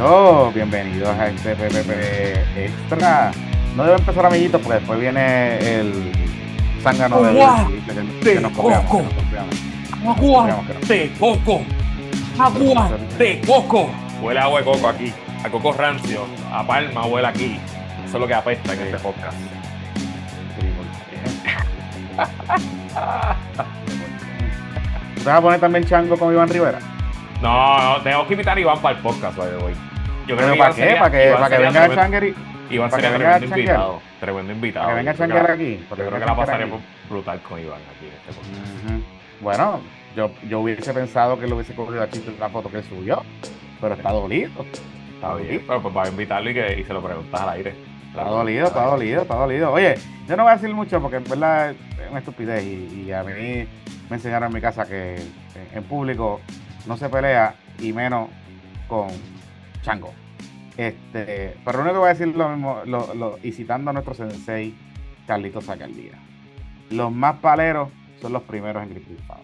Amiguitos, bienvenidos a este PPP Extra. No debo empezar, amiguitos, porque después viene el zángano de, que, que nos copiamos. Agua de coco. Agua de coco. Huele agua de coco aquí. A coco rancio. A palma huele aquí. Eso es lo que apesta en este podcast. ¿Te vas a poner también chango con Iván Rivera? No, no, tengo que invitar a Iván para el podcast hoy. Yo creo que ¿Para qué? ¿Para que, para que venga a Changer y... Iván sería tremendo invitado. Tremendo invitado. Que venga a Changer aquí. Porque creo que la pasaremos brutal con Iván aquí en este podcast. Bueno, yo, yo hubiese pensado que lo hubiese cogido aquí la foto que subió, pero está dolido. Está bien, pero pues va a invitarlo y, que, y se lo preguntas al aire. Está dolido, está dolido, está dolido. Oye, yo no voy a decir mucho porque en verdad es una estupidez y, a mí me enseñaron en mi casa que en público no se pelea y menos con chango. Este, pero lo único que voy a decir lo mismo, lo, y citando a nuestro sensei Carlitos Zacaldía. Los más paleros son los primeros en criticar.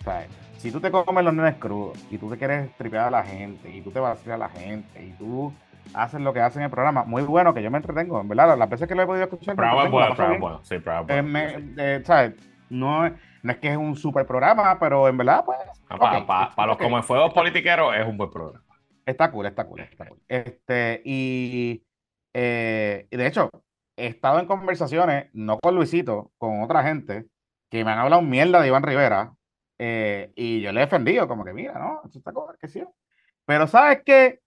O sea, si tú te comes los nenes crudos y tú te quieres tripear a la gente y tú te vas a a la gente y tú haces lo que hacen en el programa, muy bueno que yo me entretengo, en verdad, las veces que lo he podido escuchar. Programa bueno, bueno, sí. Eh, ¿sabes? No, no es que es un super programa, pero en verdad, pues. para, los como fuegos politiqueros es un buen programa. Está cool, está cool, está. Este, y, eh, y de hecho, he estado en conversaciones, no con Luisito, con otra gente, que me han hablado mierda de Iván Rivera, eh, y yo le he defendido, como que mira, ¿no? Eso está que sí. Pero ¿sabes qué?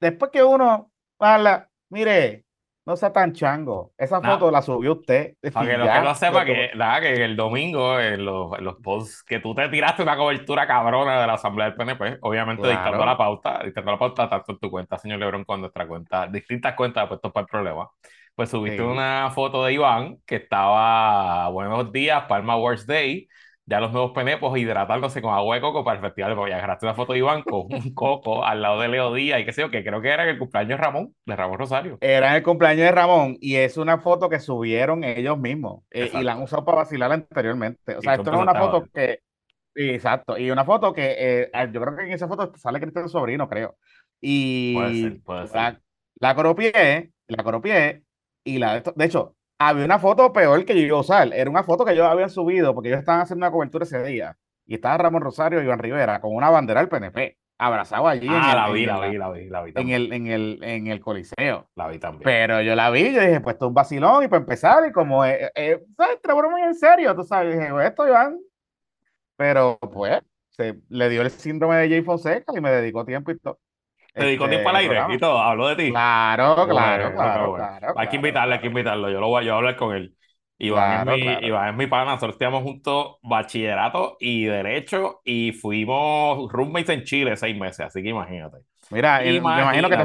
Después que uno habla, mire, no sea tan chango. Esa foto la subió usted. Para que lo que no sepa que, que el domingo, en los, los, posts, que tú te tiraste una cobertura cabrona de la Asamblea del PNP, obviamente dictando la pauta, dictando la pauta tanto en tu cuenta, señor Lebron, como en nuestra cuenta, distintas cuentas puestos para el problema. Pues subiste una foto de Iván que estaba buenos días, Palma Wars Day, ya los nuevos penepos hidratándose con agua de coco para el festival. Porque agarraste una foto de Iván con un coco al lado de Leo Díaz y qué sé yo, que creo que era el cumpleaños de Ramón, de Ramón Rosario. Era el cumpleaños de Ramón y es una foto que subieron ellos mismos eh, y la han usado para vacilar anteriormente. O sea, esto no es una foto que. Exacto, y una foto que eh, yo creo que en esa foto sale Cristian Sobrino, creo. Y puede ser, puede ser. La, la copié, la copié y la de, hecho, había una foto peor que yo iba a usar. Era una foto que yo había subido porque ellos estaban haciendo una cobertura ese día. Y estaba Ramón Rosario y Iván Rivera con una bandera del PNP, abrazado allí. Ah, la, vi, la, vi, la vi, la vi, En el, en, el, en el Coliseo. La vi también. Pero yo la vi, yo dije, pues esto es un vacilón y para empezar, y como, eh, eh, ¿sabes? muy en serio, tú sabes. dije, pues, esto, Iván. Pero pues, se le dio el síndrome de Jay Fonseca y me dedicó tiempo y todo. Te dedicó tiempo al este, aire y todo, habló de ti. Claro, claro, claro, claro, Hay que invitarle, hay que invitarlo. Yo lo voy, yo voy a hablar con él. Iván, es mi, Iván es mi pana, nosotros estudiamos juntos bachillerato y derecho y fuimos roommates en Chile seis meses, así que imagínate. Mira, me imagino que te,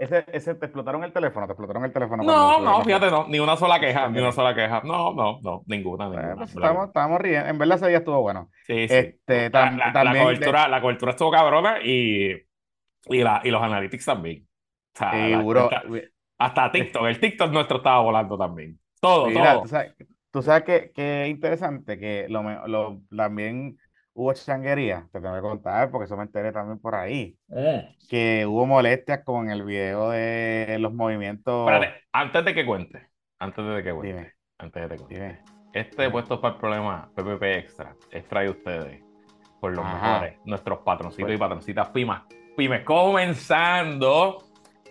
ese, ese, te explotaron el teléfono, te explotaron el teléfono. No, no, fíjate, no, ni una sola queja, ni una sola queja. No, no, no, ninguna, ninguna. Pues, estamos, estamos riendo, en verdad ese día estuvo bueno. Sí, sí. Este, la, también, cobertura, la cobertura estuvo cabrona y y, la, y los analytics también. hasta TikTok, el TikTok nuestro estaba volando también. Todo, todo. Tú sabes, que, que interesante que lo, lo, también hubo changuería, te tengo que contar porque eso me enteré también por ahí. Eh. Que hubo molestias con el video de los movimientos. Espérate, antes de que cuente, antes de que cuente, antes de que cuente. Este puesto para el problema PPP Extra es traído ustedes por los mejores, nuestros patroncitos pues y patroncitas PIMA pymes, comenzando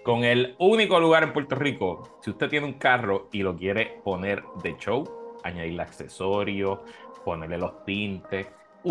con el único lugar en Puerto Rico. Si usted tiene un carro y lo quiere poner de show, añadirle accesorios, ponerle los tintes.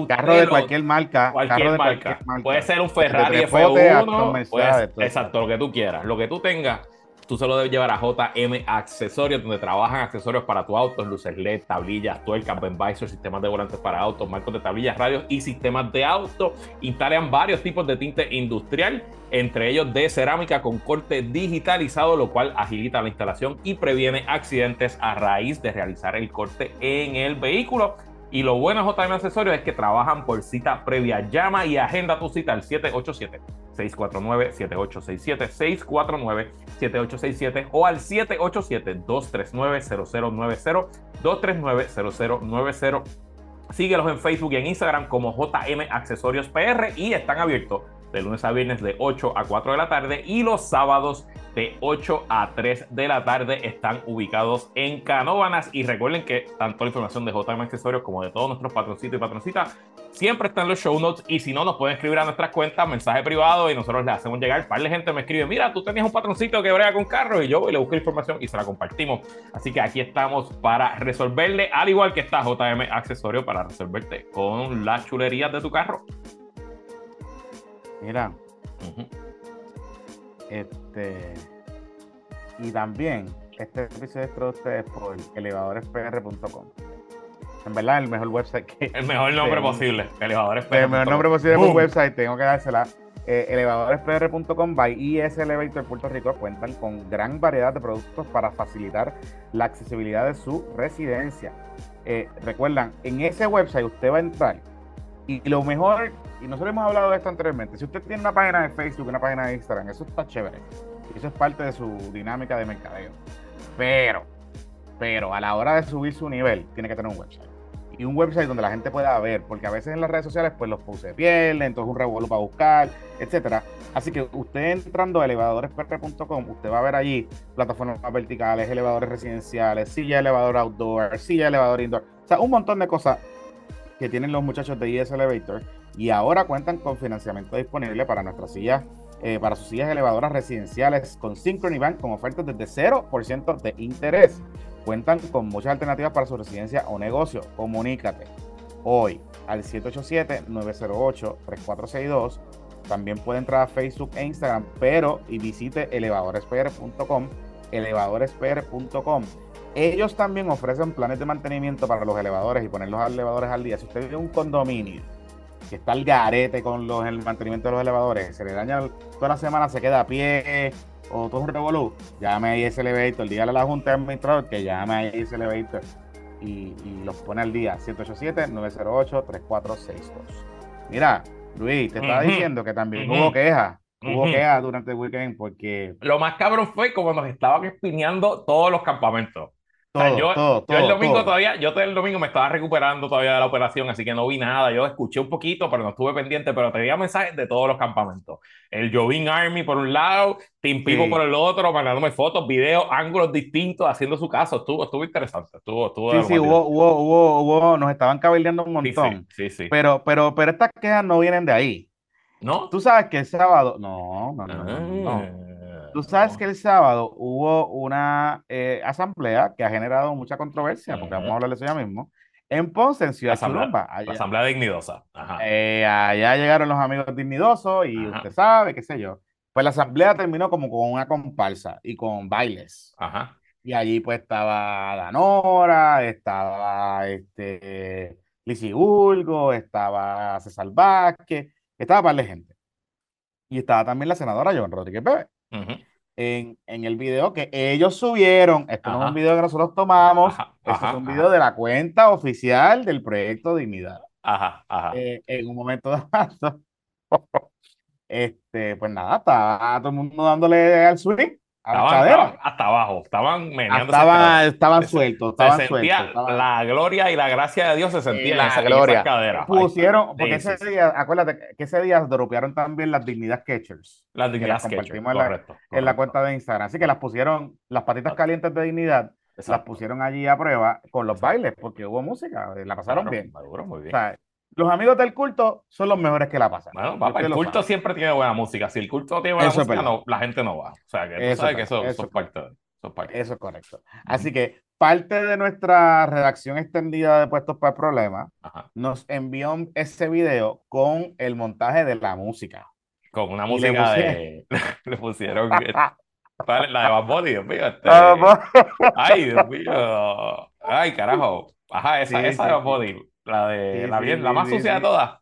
Carro de cualquier marca. Cualquier, marca. Puede ser un Ferrari F1. exacto, lo que tú quieras. Lo que tú tengas Tú solo debes llevar a JM Accesorios, donde trabajan accesorios para tu auto, luces LED, tablillas, tuercas, visor, sistemas de volantes para autos, marcos de tablillas, radios y sistemas de auto. Instalan varios tipos de tinte industrial, entre ellos de cerámica con corte digitalizado, lo cual agilita la instalación y previene accidentes a raíz de realizar el corte en el vehículo. Y lo bueno de JM Accesorios es que trabajan por cita previa. Llama y agenda tu cita al 787-649-7867, 649-7867 o al 787-239-0090, 239-0090. Síguelos en Facebook y en Instagram como JM Accesorios PR y están abiertos de lunes a viernes de 8 a 4 de la tarde y los sábados de 8 a 3 de la tarde están ubicados en Canóbanas y recuerden que tanto la información de JM Accesorios como de todos nuestros patroncitos y patroncitas siempre están en los show notes y si no nos pueden escribir a nuestras cuentas mensaje privado y nosotros le hacemos llegar. Par de gente me escribe, mira, tú tenías un patroncito que brega con carro y yo voy, le busco información y se la compartimos. Así que aquí estamos para resolverle, al igual que está JM Accesorio para resolverte con las chulerías de tu carro. Mira. Este. Y también, este episodio es traído ustedes por elevadorespr.com. En verdad, el mejor website que. El mejor nombre posible, elevadorespr.com. El mejor nombre posible por website, tengo que dársela. Eh, elevadorespr.com by IS Elevator Puerto Rico cuentan con gran variedad de productos para facilitar la accesibilidad de su residencia. Eh, recuerdan, en ese website usted va a entrar y lo mejor, y nosotros hemos hablado de esto anteriormente, si usted tiene una página de Facebook, una página de Instagram, eso está chévere. Eso es parte de su dinámica de mercadeo. Pero, pero a la hora de subir su nivel, tiene que tener un website. Y un website donde la gente pueda ver, porque a veces en las redes sociales pues los puse pierden, entonces un revuelo para buscar, etcétera. Así que usted entrando a elevadorespr.com, usted va a ver allí plataformas verticales, elevadores residenciales, silla elevador outdoor, silla elevador indoor, o sea, un montón de cosas que tienen los muchachos de ES Elevator y ahora cuentan con financiamiento disponible para nuestras sillas, eh, para sus sillas elevadoras residenciales con Synchrony Bank con ofertas desde 0% de interés. Cuentan con muchas alternativas para su residencia o negocio. Comunícate hoy al 787-908-3462. También puede entrar a Facebook e Instagram, pero y visite elevadorespr.com, elevadorespr.com ellos también ofrecen planes de mantenimiento para los elevadores y poner los elevadores al día. Si usted tiene un condominio que está al garete con los, el mantenimiento de los elevadores, se le daña toda la semana, se queda a pie o todo un revolú, llame a ese Elevator, dígale a la Junta de Administrador que llame a ese Elevator y, los pone al día. 787-908-3462. Mira, Luis, te estaba diciendo que también hubo quejas. Hubo quejas durante el weekend porque... Lo más cabrón fue como nos estaban espineando todos los campamentos yo, el domingo todavía, yo el domingo me estaba recuperando todavía de la operación, así que no vi nada. Yo escuché un poquito, pero no estuve pendiente, pero tenía mensajes de todos los campamentos. El Jovin Army por un lado, Team Pipo por el otro, mandándome fotos, videos, ángulos distintos, haciendo su caso. Estuvo, estuvo interesante. Estuvo, estuvo sí, sí, hubo, hubo, hubo, hubo, nos estaban cabildeando un montón. Sí, sí, Pero, pero, pero estas quejas no vienen de ahí. ¿No? Tú sabes que el sábado. No, no, no. no. Ah. Tú sabes que el sábado hubo una eh, asamblea que ha generado mucha controversia, porque vamos a hablar de eso ya mismo, en Ponce, en Ciudad. La asamblea dignidosa. Eh, allá llegaron los amigos dignidosos y usted sabe, qué sé yo. Pues la asamblea terminó como con una comparsa y con bailes. Ajá. Y allí pues estaba Danora, estaba este, Lizzie Ulgo, estaba César Vázquez, estaba par de gente. Y estaba también la senadora Joan Rodríguez En, en, el video que ellos subieron. Esto no es un video que nosotros tomamos, esto es un video de la cuenta oficial del proyecto Dignidad. Ajá, ajá. Eh, en un momento dado, este, pues nada, estaba todo el mundo dándole al swing hasta abajo, estaban meneando. Estaban, estaban sueltos, estaban sueltos. La gloria y la gracia de Dios se sentía la en gloria. cadera. Pusieron, porque ese día, acuérdate que ese día dropearon también las Dignidad Sketchers. Las Dignidad Sketchers, en, la, en la cuenta de Instagram. Así que las pusieron, las patitas calientes de Dignidad, las pusieron allí a prueba con los bailes, porque hubo música, la pasaron bien. muy bien. O sea, los amigos del culto son los mejores que la pasan. Bueno, papá, el culto siempre tiene buena música. Si el culto tiene buena música, no, la gente no va. O sea, que tú eso sabes que eso, eso, es parte, eso, es correcto. Así que parte de nuestra redacción extendida de Puestos para el Problema nos envió ese video con el montaje de la música. Con una música de... le pusieron... la de Bad Bunny, Dios mío. Este... Ay, Dios mío. Ay, carajo. Ajá, esa, esa de Bad Bunny. La de la, bien, la más sucia de todas.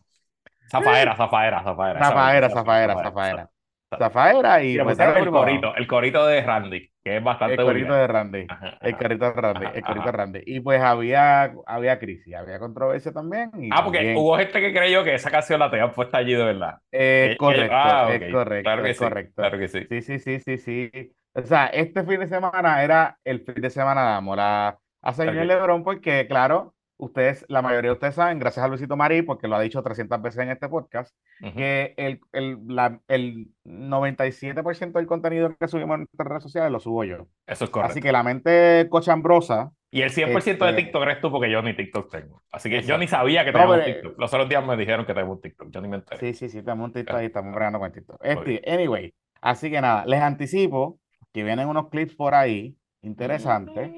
Zafaera, zafaera, zafaera. Zafaera, zafaera, zafaera. Zafaera y pues, el corito, el corito de Randy, que es bastante El corito de Randy, el corito de Randy, el corito de Randy. Y pues había, había crisis, había controversia también. ah, porque hubo gente que creyó que esa canción la tenían puesta allí de verdad. Eh, eh correcto, ah, es correcto, claro que es correcto. Claro que sí. Sí, sí, sí, sí, sí. O sea, este fin de semana era el fin de semana de amor a, a señor Lebron porque, claro, ustedes, la mayoría de ustedes saben, gracias a Luisito Marí, porque lo ha dicho 300 veces en este podcast, que el, el, la, el 97% del contenido que subimos en nuestras redes sociales lo subo yo. Eso es correcto. Así que la mente cochambrosa. Y el 100% de este TikTok eres tú, porque yo ni TikTok tengo. Así que yo ni sabía que teníamos TikTok. Los otros días me dijeron que tenemos un TikTok. Yo ni me enteré. Sí, sí, sí, tenemos un TikTok y estamos bregando con TikTok. Este, anyway, así que nada, les anticipo que vienen unos clips por ahí interesantes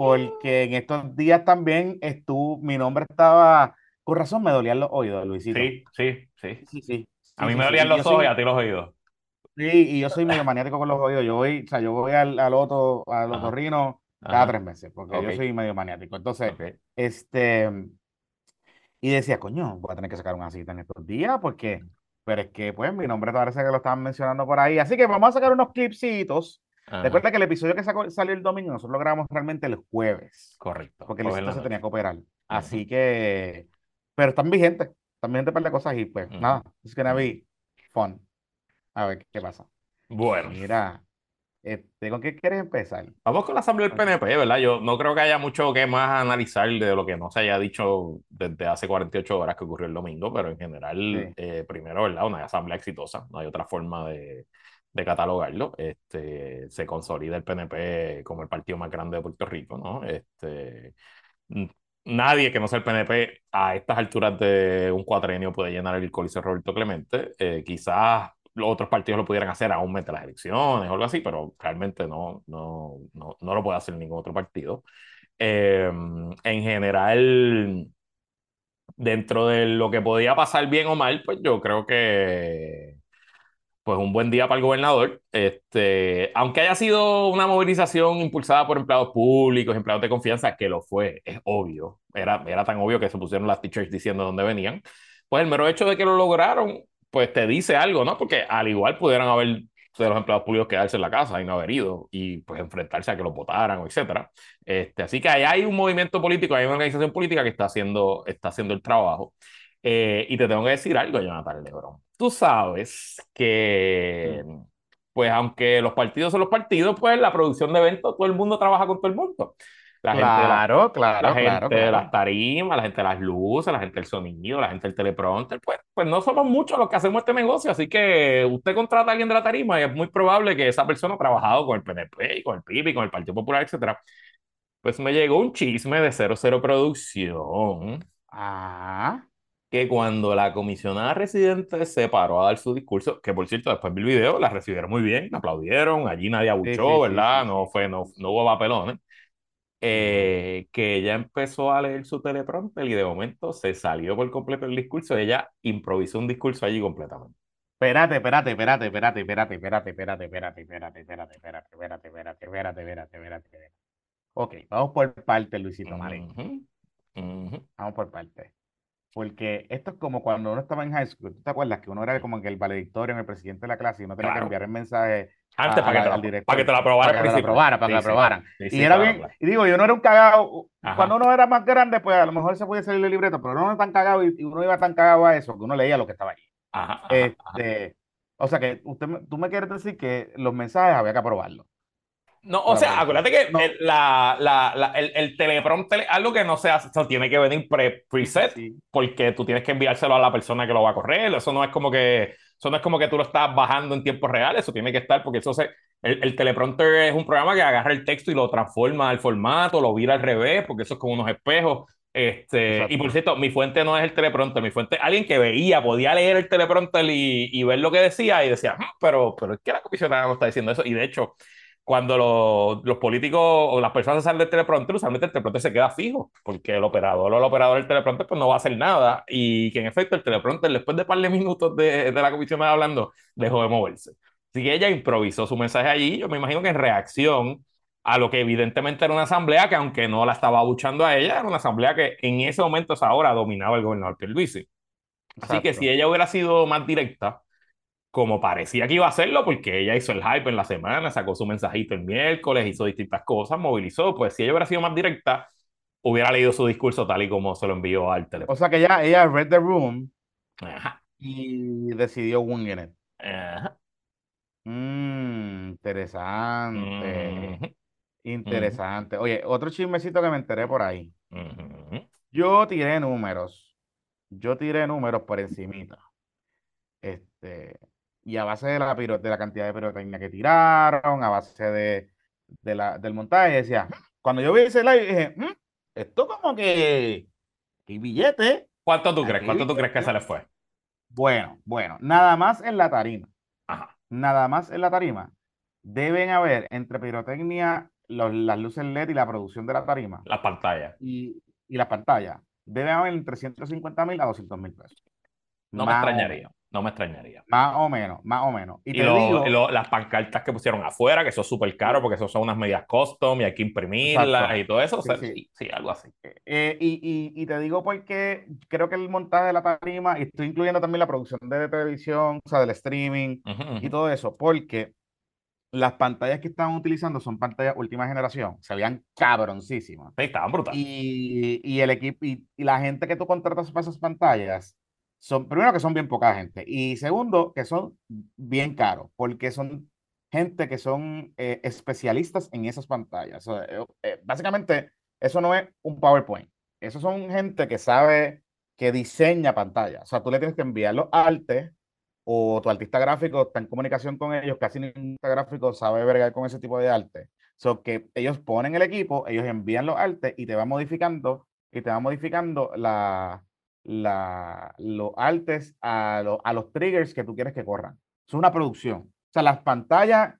porque en estos días también estuvo, mi nombre estaba, con razón me dolían los oídos, Luisito. Sí, sí, sí. sí, sí a mí me dolían los ojos y a ti los oídos. Sí, y yo soy medio maniático con los oídos. Yo voy, o sea, yo voy al, al otro, al otorrino cada tres meses, porque yo soy medio maniático. Entonces, este, y decía, coño, voy a tener que sacar una cita en estos días, porque, pero es que, pues, mi nombre parece que lo estaban mencionando por ahí. Así que vamos a sacar unos clipsitos Recuerda que el episodio que salió el domingo, nosotros lo grabamos realmente el jueves. Correcto. Porque el se tenía que operar. Así que, pero están vigentes, están vigentes para de cosas y pues nada, es que be fun. A ver qué pasa. Bueno. Mira, este, ¿con qué quieres empezar? Vamos con la asamblea del PNP, ¿verdad? Yo no creo que haya mucho que más analizar de lo que no se haya dicho desde hace 48 horas que ocurrió el domingo, pero en general, eh, primero, ¿verdad? Una asamblea exitosa, no hay otra forma de, de catalogarlo. Este, se consolida el PNP como el partido más grande de Puerto Rico, ¿no? Este, nadie que no sea el PNP a estas alturas de un cuatrenio puede llenar el Coliseo Roberto Clemente. Eh, quizás los otros partidos lo pudieran hacer aún de las elecciones o algo así, pero realmente no, no, no, no lo puede hacer ningún otro partido. Em, en general, dentro de lo que podía pasar bien o mal, pues yo creo que pues un buen día para el gobernador. Este, aunque haya sido una movilización impulsada por empleados públicos, empleados de confianza, que lo fue, es obvio. Era, era tan obvio que se pusieron las teachers diciendo dónde venían. Pues el mero hecho de que lo lograron, pues te dice algo, ¿no? Porque al igual pudieran haber de los empleados públicos quedarse en la casa y no haber ido y pues enfrentarse a que lo votaran, etcétera. Este, así que ahí hay un movimiento político, hay una organización política que está haciendo, está haciendo el trabajo. Eh, y te tengo que decir algo, Jonathan Lebron tú sabes que, pues aunque los partidos son los partidos, pues la producción de eventos, todo el mundo trabaja con todo el mundo. La claro, gente claro, la gente de las tarimas, la gente de las luces, la gente del sonido, la gente del teleprompter, pues, pues no somos muchos los que hacemos este negocio, así que usted contrata a alguien de la tarima y es muy probable que esa persona ha trabajado con el PNP con el PIB y con el Partido Popular, etcétera. Pues me llegó un chisme de 00 Producción. Ah que cuando la comisionada residente se paró a dar su discurso, que por cierto después vi el video, la recibieron muy bien, aplaudieron, allí nadie abuchó, ¿verdad? no fue, no, no hubo papelones. Eh, que ella empezó a leer su teleprompter y de momento se salió por completo el discurso, ella improvisó un discurso allí completamente. Espérate, espérate, espérate, espérate, espérate, espérate, espérate, espérate, espérate, espérate, espérate, espérate, espérate, espérate, espérate, espérate, Ok, vamos por parte, Luisito Marín. Vamos por parte. Porque esto es como cuando uno estaba en high school. ¿Tú te acuerdas que uno era como que el valedictorio, el presidente de la clase y uno tenía que enviar el mensaje Antes para, que al director, para que te lo aprobaran. Para que te lo aprobaran, para que lo aprobaran. y era bien, y digo, yo no era un cagado. Cuando uno era más grande, pues a lo mejor se podía salir el libreto, pero no era tan cagado y uno iba tan cagado a eso que uno leía lo que estaba allí. este, o sea que usted, tú me quieres decir que los mensajes había que aprobarlos. No, o sea, acuérdate que el, la, la, el, el, teleprompter algo que no se hace, tiene que venir pre preset, porque tú tienes que enviárselo a la persona que lo va a correr. Eso no es como que, eso no es como que tú lo estás bajando en tiempo real, eso tiene que estar, porque eso se, el, el teleprompter es un programa que agarra el texto y lo transforma al formato, lo vira al revés, porque eso es como unos espejos. Este, y por cierto, mi fuente no es el teleprompter, mi fuente alguien que veía, podía leer el teleprompter y, y ver lo que decía y decía, hmm, pero, pero es que la comisionada no está diciendo eso. Y de hecho, cuando los, los políticos o las personas salen del teleprompter, usualmente el teleprompter se queda fijo, porque el operador o el operador del teleprompter pues no va a hacer nada y que en efecto el teleprompter después de par de minutos de, de la comisión hablando dejó de moverse. Así que ella improvisó su mensaje allí, yo me imagino que en reacción a lo que evidentemente era una asamblea que aunque no la estaba abuchando a ella, era una asamblea que en ese momento, esa hora, dominaba el gobernador Pierluisi. Así que si ella hubiera sido más directa, como parecía que iba a hacerlo, porque ella hizo el hype en la semana, sacó su mensajito el miércoles, hizo distintas cosas, movilizó, pues si ella hubiera sido más directa, hubiera leído su discurso tal y como se lo envió al teléfono. O sea que ella, ella read the room y decidió winging it. Ajá. Mm, interesante. Interesante. Oye, otro chismecito que me enteré por ahí. Yo tiré números. Yo tiré números por encimita. Este, y a base de la, de la cantidad de pirotecnia que tiraron, a base de, de la, del montaje, decía, cuando yo vi ese live, dije, mm, esto como que, ¿qué billete. ¿Cuánto tú crees? ¿Cuánto tú crees que se le fue? Bueno, bueno, nada más en la tarima. Ajá. Nada más en la tarima. Deben haber entre pirotecnia, las luces LED y la producción de la tarima. Las pantallas. Y, y las pantallas. Deben haber entre 150 mil a 200 mil pesos. No me extrañaría. No me extrañaría. Más o menos, más o menos. Y, las pancartas que pusieron afuera, que eso es súper caro porque eso son unas medias custom y hay que imprimirlas y todo eso. Sí, sí, algo así. Eh, y, te digo porque creo que el montaje de la tarima, y estoy incluyendo también la producción de televisión, o sea, del streaming y todo eso, porque las pantallas que estaban utilizando son pantallas última generación, se veían cabroncísimas. Sí, estaban brutales. Y, el equipo y, la gente que tú contratas para esas pantallas son, primero que son bien poca gente y segundo que son bien caros porque son gente que son eh, especialistas en esas pantallas. Eh, eh, básicamente, eso no es un PowerPoint. Eso son gente que sabe que diseña pantallas. O sea, tú le tienes que enviar los artes o tu artista gráfico está en comunicación con ellos, casi ningún artista gráfico sabe bregar con ese tipo de arte. So que ellos ponen el equipo, ellos envían los artes y te van modificando y te van modificando la, la, los artes a, a los triggers que tú quieres que corran. Es una producción. O sea, las pantallas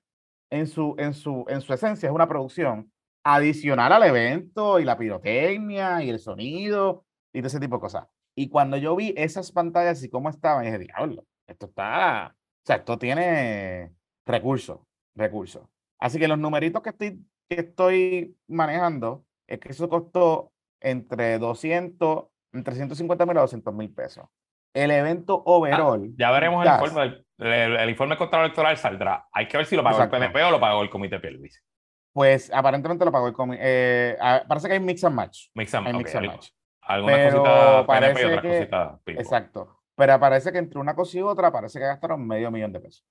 en su, en su, en su esencia es una producción adicional al evento y la pirotecnia y el sonido y todo ese tipo de cosas. Y cuando yo vi esas pantallas y cómo estaban, dije, diablo, esto está, o sea, esto tiene recursos, recursos. Así que los numeritos que estoy, que estoy manejando es que eso costó entre 200 entre 150 mil a 200 mil pesos. El evento ah, overall. ya veremos el informe. El, el, informe contra electoral saldrá. Hay que ver si lo pagó el PNP o lo pagó el Comité Pierluisi. Pues aparentemente lo pagó el comité. Eh, parece que hay mix and match. Mix and, mix and match. Algunas cositas PNP y otras cositas Exacto. Pero parece que entre una cosa y otra parece que gastaron medio millón de pesos.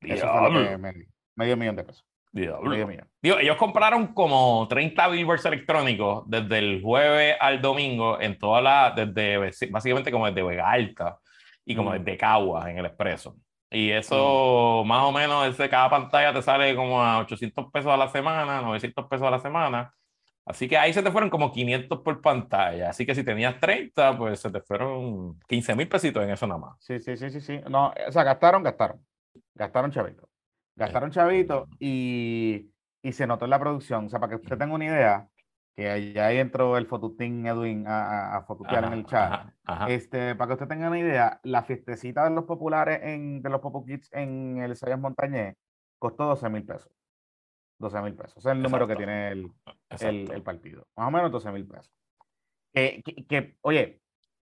Eso fue lo que me Medio millón de pesos. Digo, ellos compraron como 30 billboards electrónicos desde el jueves al domingo en toda la, desde básicamente como desde Vega Alta y como mm. desde Caguas en el expreso. Y eso mm. más o menos desde cada pantalla te sale como a 800 pesos a la semana, 900 pesos a la semana. Así que ahí se te fueron como 500 por pantalla. Así que si tenías 30, pues se te fueron 15 mil pesitos en eso nada más. Sí, sí, sí, sí, sí. No, o sea, gastaron, gastaron. Gastaron chavitos. Gastaron chavito y, y se notó en la producción. O sea, para que usted tenga una idea, que allá entró el fotutín Edwin a, a, fotutear en el chat. Este, para que usted tenga una idea, la fiestecita de los populares en, de los Popo Kids en el Sayas Montañé costó 12 mil pesos. 12 mil pesos. Ese es el número que tiene el, el, el, partido. Más o menos 12 mil pesos. Que, que, que, oye,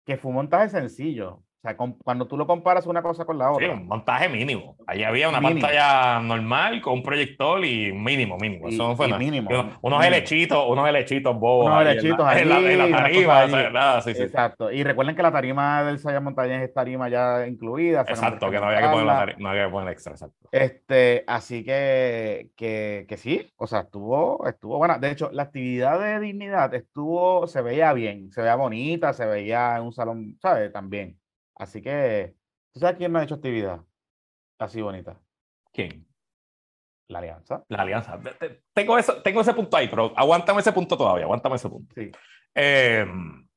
que fue un montaje sencillo. O sea, cuando tú lo comparas una cosa con la otra. Sí, un montaje mínimo. Ahí había una pantalla normal con un proyector y mínimo, mínimo. Eso no fue nada. Mínimo, unos helechitos, unos helechitos bobos. Unos ahí. En la, tarima. nada, sí, sí. Exacto. Y recuerden que la tarima del Saya Montaña es tarima ya incluida. Exacto, que no había que, poner la tarima, no había que poner extra, exacto. Este, así que, que, que sí, o sea, estuvo, estuvo buena. De hecho, la actividad de dignidad estuvo, se veía bien, se veía bonita, se veía en un salón, ¿sabes? También. Así que, ¿tú sabes quién me ha hecho actividad así bonita? ¿Quién? La alianza. La alianza. Tengo, eso, tengo ese punto ahí, pero aguántame ese punto todavía, aguántame ese punto. Sí. Em,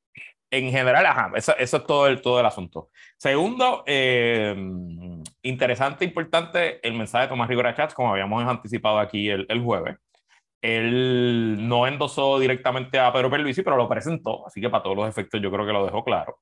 en general, ajá, eso, eso, es todo el, todo el asunto. Segundo, em, interesante, importante, el mensaje de Tomás Rivera Chats, como habíamos anticipado aquí el, el, jueves. Él no endosó directamente a Pedro Perluisi, pero lo presentó, así que para todos los efectos yo creo que lo dejó claro.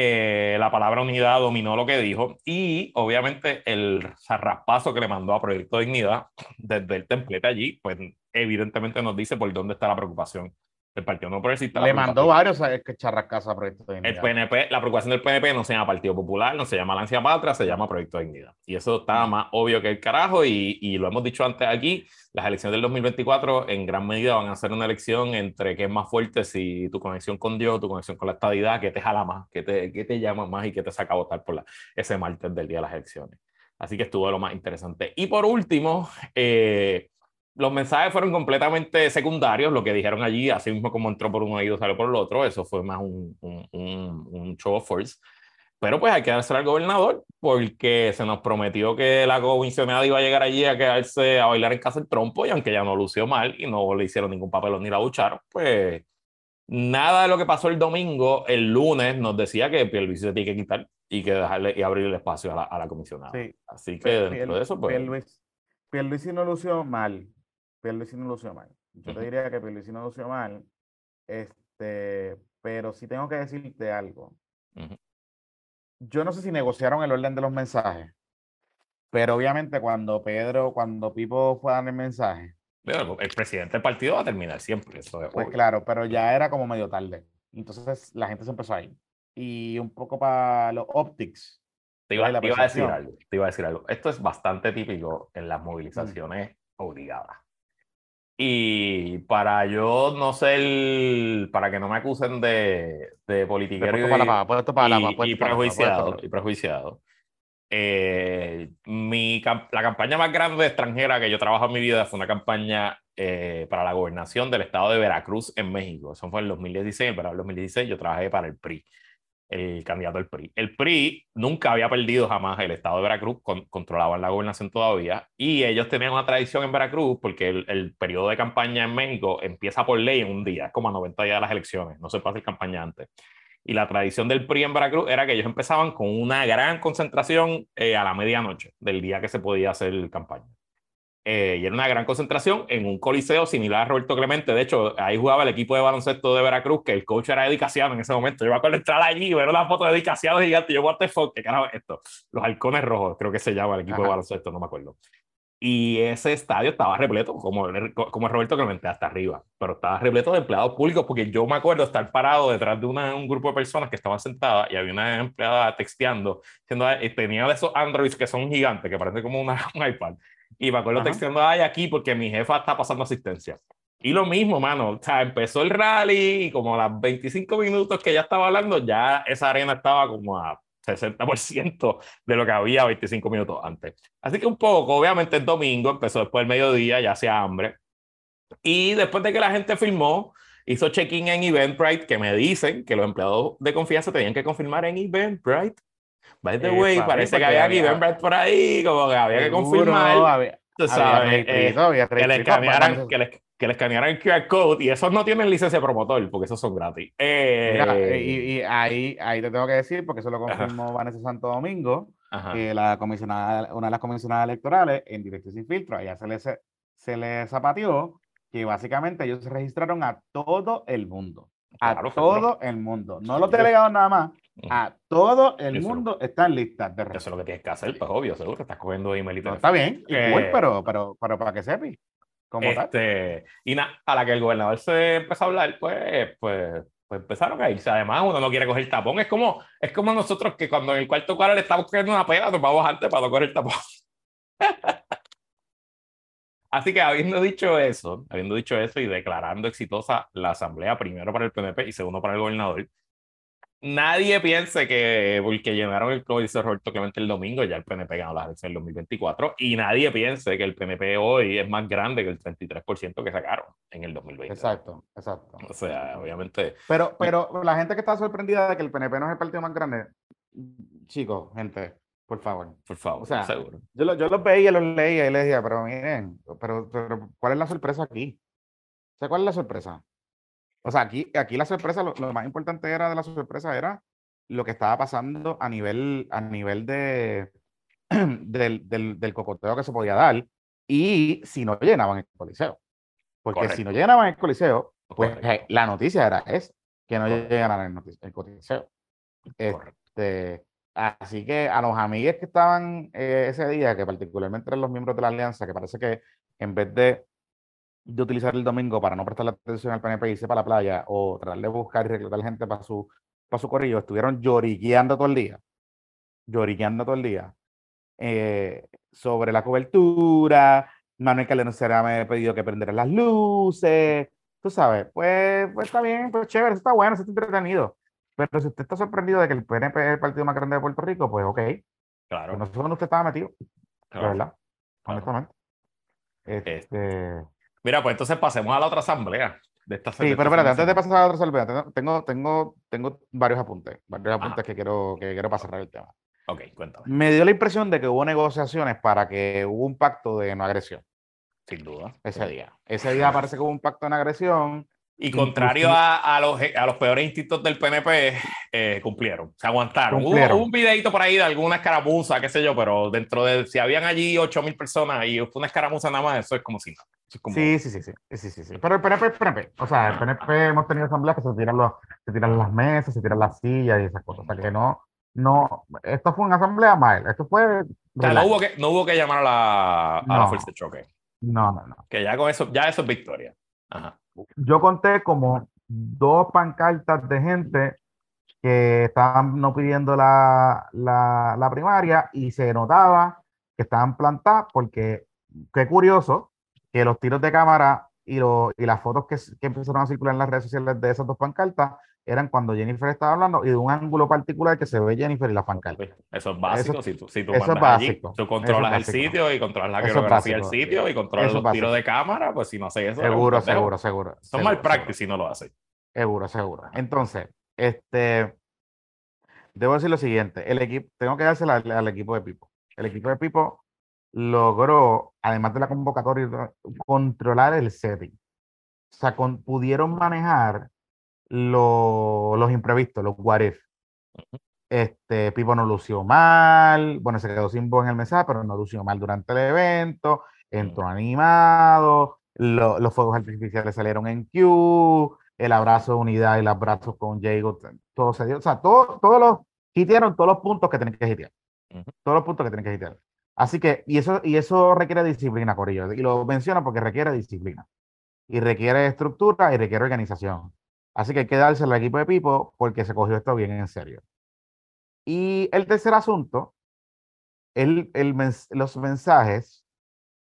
Eh, la palabra unidad dominó lo que dijo y obviamente el zarraspazo que le mandó a Proyecto Dignidad desde el templete allí, pues evidentemente nos dice por dónde está la preocupación el Partido No Progresista. Le mandó varios charrascazos a Proyecto de Dignidad. El PNP, la preocupación del PNP no se llama Partido Popular, no se llama Lancia Patria, se llama Proyecto de Dignidad. Y eso está más obvio que el carajo y, y, lo hemos dicho antes aquí, las elecciones del 2024 en gran medida van a ser una elección entre qué es más fuerte, si tu conexión con Dios, tu conexión con la estadidad, qué te jala más, qué te, qué te llama más y qué te saca a votar por la, ese martes del día de las elecciones. Así que estuvo lo más interesante. Y por último, eh, los mensajes fueron completamente secundarios, lo que dijeron allí, así mismo como entró por un oído, salió por el otro, eso fue más un, un, un, show of force. Pero pues hay que darse al gobernador porque se nos prometió que la comisionada iba a llegar allí a quedarse a bailar en casa el trompo y aunque ya no lució mal y no le hicieron ningún papelón ni la bucharon, pues nada de lo que pasó el domingo, el lunes nos decía que Pierluisi se tiene que quitar y que dejarle y abrir el espacio a la, a la comisionada. Así que dentro de eso, pues... Pierluisi no lució mal, Pierluisi no lució mal. Yo te diría que Pierluisi no lució mal, este, pero sí tengo que decirte algo. Yo no sé si negociaron el orden de los mensajes, pero obviamente cuando Pedro, cuando Pipo fue a dar el mensaje. El presidente del partido va a terminar siempre. Eso pues claro, pero ya era como medio tarde. Entonces la gente se empezó a ir. Y un poco para los optics. Te iba, a decir algo, te iba a decir algo. Esto es bastante típico en las movilizaciones obligadas. Y para yo no ser, para que no me acusen de, de politiquero y, y, prejuiciado, y prejuiciado, eh, mi, la campaña más grande extranjera que yo trabajo en mi vida fue una campaña eh, para la gobernación del estado de Veracruz en México. Eso fue en el 2016, pero en el 2016 yo trabajé para el PRI el candidato del PRI. El PRI nunca había perdido jamás el estado de Veracruz, controlaban la gobernación todavía, y ellos tenían una tradición en Veracruz, porque el, periodo de campaña en México empieza por ley en un día, como a 90 días de las elecciones, no se puede hacer campaña antes. Y la tradición del PRI en Veracruz era que ellos empezaban con una gran concentración eh, a la medianoche del día que se podía hacer campaña. Eh, y era una gran concentración en un coliseo similar a Roberto Clemente. De hecho, ahí jugaba el equipo de baloncesto de Veracruz, que el coach era Eddie Casiano en ese momento. Yo me acuerdo entrar allí y ver una foto de Eddie Casiano gigante. Yo, what the fuck, ¿qué carajo esto? Los halcones rojos, creo que se llama el equipo de baloncesto, no me acuerdo. Y ese estadio estaba repleto, como, como Roberto Clemente, hasta arriba, pero estaba repleto de empleados públicos, porque yo me acuerdo estar parado detrás de una, un grupo de personas que estaban sentadas y había una empleada texteando, diciendo, tenía de esos Androids que son gigantes, que parecen como una, un iPad, y me acuerdo texteando, ay, aquí porque mi jefa está pasando asistencia. Y lo mismo, mano, o sea, empezó el rally y como a las 25 minutos que ya estaba hablando, ya esa arena estaba como a 60% de lo que había 25 minutos antes. Así que un poco, obviamente el domingo, empezó después del mediodía, ya hacía hambre. Y después de que la gente filmó, hizo check-in en Eventbrite, que me dicen que los empleados de confianza tenían que confirmar en Eventbrite By the way, parece que había aquí por ahí, como que había que confirmar. tú sabes, eh, que, le escanearan, que, le, que le escanearan el QR code y esos no tienen licencia de promotor porque esos son gratis. Eh, y, ahí, ahí te tengo que decir, porque eso lo confirmó Vanessa Santo Domingo, que la comisionada, una de las comisionadas electorales en Directo Sin Filtro, allá se le, se le zapateó que básicamente ellos se registraron a todo el mundo. A todo el mundo. No los delegados nada más, a todo el mundo está en listas de Eso es lo que tienes que hacer, pues obvio, seguro que estás cogiendo email y Está bien, pero, pero, pero para que sepas. Como este, Y nada, a la que el gobernador se empezó a hablar, pues, pues, pues empezaron a irse. Además, uno no quiere coger tapón. Es como, es como nosotros que cuando en el cuarto cuadro le estamos cogiendo una pega, nos vamos antes para no coger el tapón. Así que habiendo dicho eso, habiendo dicho eso y declarando exitosa la asamblea primero para el PNP y segundo para el gobernador, nadie piense que porque llenaron el dice Roberto Clemente el domingo, ya el PNP ganó las elecciones del 2024 y nadie piense que el PNP hoy es más grande que el 33% que sacaron en el 2020. Exacto, exacto. O sea, obviamente. Pero, pero la gente que está sorprendida de que el PNP no es el partido más grande, chicos, gente, por favor. Por favor, o sea, seguro. Yo, yo los veía, los leía y les decía, pero miren, pero, pero ¿cuál es la sorpresa aquí? O sea, ¿cuál es la sorpresa? O sea, aquí, aquí la sorpresa, lo, más importante era de la sorpresa era lo que estaba pasando a nivel, a nivel de, del, del, del cocoteo que se podía dar y si no llenaban el coliseo. Porque si no llenaban el coliseo, pues eh, la noticia era esa, que no llenaran el, el coliseo. Este, así que a los amigos que estaban eh, ese día, que particularmente eran los miembros de la alianza, que parece que en vez de de utilizar el domingo para no prestarle atención al PNP y irse para la playa o tratar de buscar y reclutar gente para su, para su corrillo, estuvieron lloriqueando todo el día, lloriqueando todo el día eh, sobre la cobertura. Manuel Calderón será me ha pedido que prendiera las luces. Tú sabes, pues, pues está bien, pues chévere, está bueno, está entretenido. Pero si usted está sorprendido de que el PNP es el partido más grande de Puerto Rico, pues ok. Claro. Pues no sé dónde usted estaba metido. Claro. verdad. Honestamente. Este... Mira, pues entonces pasemos a la otra asamblea. De esta, sí, pero espérate, antes de pasar a la otra asamblea, tengo, tengo, tengo varios apuntes, varios apuntes que quiero, que quiero pasar el tema. Ok, cuéntame. Me dio la impresión de que hubo negociaciones para que hubo un pacto de no agresión. Sin duda. Ese día. Ese día parece que hubo un pacto de no agresión. Y contrario a, los, a los peores instintos del PNP, eh, cumplieron, se aguantaron. Hubo, un videito por ahí de alguna escaramuza, qué sé yo, pero dentro de, si habían allí 8 mil personas y fue una escaramuza nada más, eso es como si no. Sí, sí, sí, sí, sí, sí, sí. Pero el PNP es PNP. O sea, el PNP hemos tenido asambleas que se tiran, los, se tiran las mesas, se tiran las sillas y esas cosas. O sea, que no, no, esto fue una asamblea mal. Esto fue... O sea, no hubo, que, no hubo que llamar a la, a la fuerza de choque. No, no, no. Que ya con eso, ya eso es victoria. Ajá yo conté como dos pancartas de gente que estaban no pidiendo la, la, primaria y se notaba que estaban plantadas porque qué curioso que los tiros de cámara y, y las fotos que, que, empezaron a circular en las redes sociales de esas dos pancartas eran cuando Jennifer estaba hablando y de un ángulo particular que se ve Jennifer y la pancarta. Eso es básico. si tú, si tú eso es básico. tú controlas el sitio y controlas la coreografía del sitio y controlas los tiros de cámara, pues si no haces eso. Seguro, seguro, seguro. Son mal practice si no lo haces. Seguro, seguro. Entonces, este, debo decir lo siguiente. El equipo, tengo que dársela al, equipo de Pipo. El equipo de Pipo logró, además de la convocatoria, controlar el setting. O sea, pudieron manejar los imprevistos, los what if. Este, Pipo no lució mal, bueno, se quedó sin voz en el mensaje, pero no lució mal durante el evento, entró animado, los fuegos artificiales salieron en Q, el abrazo de unidad y el abrazo con Jago, todo se dio, o sea, todo, todos los, hicieron todos los puntos que tienen que hitear, todos los puntos que tienen que hitear. Así que, y eso, y eso requiere disciplina, Corillo, y lo menciono porque requiere disciplina, y requiere estructura y requiere organización. Así que hay que darse al equipo de Pipo porque se cogió esto bien en serio. Y el tercer asunto, el, el los mensajes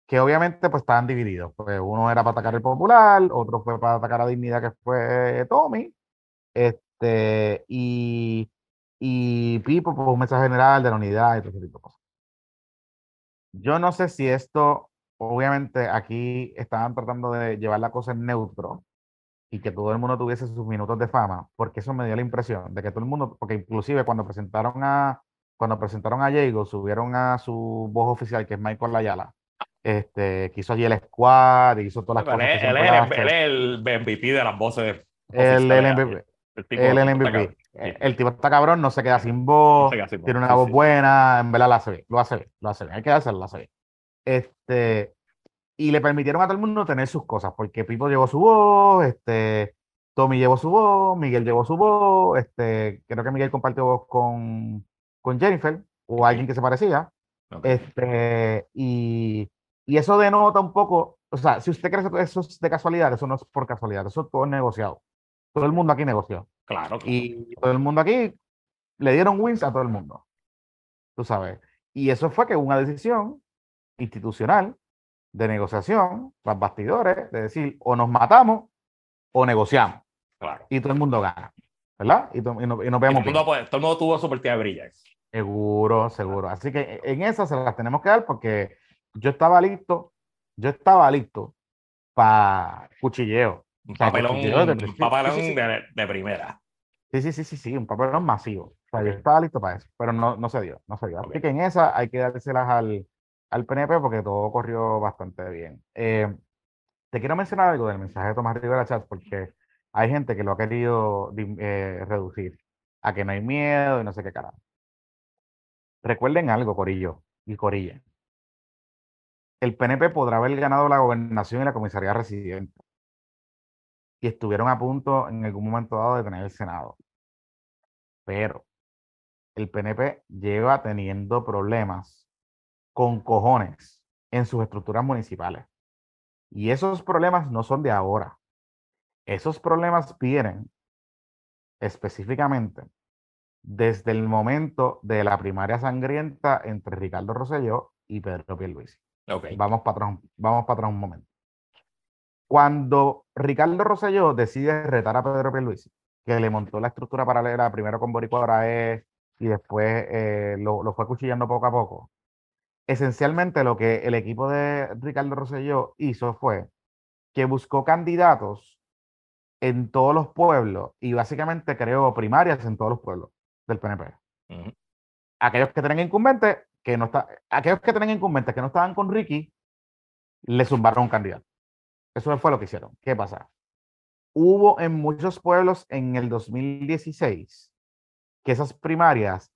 que obviamente pues estaban divididos. Pues uno era para atacar el popular, otro fue para atacar a Dignidad, que fue Tommy. Este, y, y Pipo, pues un mensaje general de la unidad y todo ese tipo de cosas. Yo no sé si esto, obviamente aquí estaban tratando de llevar la cosa en neutro, y que todo el mundo tuviese sus minutos de fama, porque eso me dio la impresión de que todo el mundo, porque inclusive cuando presentaron a cuando presentaron a Diego, subieron a su voz oficial, que es Michael Layala, este, que hizo allí el squad, hizo todas las cosas. Él, es el, MVP de las voces. El, el MVP. El, MVP. El, tipo está cabrón, no se queda sin voz, tiene una voz buena, en verdad la hace bien, lo hace bien, lo hace bien, hay que hacerlo, lo hace bien. Este, y le permitieron a todo el mundo tener sus cosas, porque Pipo llevó su voz, este, Tommy llevó su voz, Miguel llevó su voz, este, creo que Miguel compartió voz con, con Jennifer o alguien que se parecía. Este, y, y, eso denota un poco, o sea, si usted cree que eso es de casualidad, eso no es por casualidad, eso todo es negociado. Todo el mundo aquí negoció. Claro, Y todo el mundo aquí le dieron wins a todo el mundo. Tú sabes. Y eso fue que una decisión institucional de negociación, los bastidores, de decir, o nos matamos o negociamos. Claro. Y todo el mundo gana. ¿Verdad? Y, y, nos vemos. Todo, todo el mundo tuvo su partida de brillas. Seguro, seguro. Así que en esas se las tenemos que dar porque yo estaba listo, yo estaba listo para cuchilleo. Un papelón, de, papelón de, primera. Sí, sí, sí, sí, sí, un papelón masivo. O sea, yo estaba listo para eso, pero no, no se dio, no se dio. Así que en esa hay que dárselas al, al PNP porque todo corrió bastante bien. Eh, te quiero mencionar algo del mensaje de Tomás Rivera Chat porque hay gente que lo ha querido eh, reducir a que no hay miedo y no sé qué carajo. Recuerden algo, Corillo y Corilla. El PNP podrá haber ganado la gobernación y la comisaría residente. Y estuvieron a punto en algún momento dado de tener el Senado. Pero el PNP lleva teniendo problemas con cojones en sus estructuras municipales. Y esos problemas no son de ahora. Esos problemas vienen específicamente desde el momento de la primaria sangrienta entre Ricardo Rosselló y Pedro Pierluisi. Okay. Vamos para atrás, vamos para atrás un momento. Cuando Ricardo Rosselló decide retar a Pedro Pierluisi, que le montó la estructura paralela primero con Boricua Arae y después eh, lo, lo, fue cuchillando poco a poco, esencialmente lo que el equipo de Ricardo Rosselló hizo fue que buscó candidatos en todos los pueblos y básicamente creó primarias en todos los pueblos del PNP. Aquellos que tienen incumbentes, que no está, aquellos que tienen incumbentes que no estaban con Ricky, le zumbaron un candidato. Eso fue lo que hicieron. ¿Qué pasa? Hubo en muchos pueblos en el 2016 que esas primarias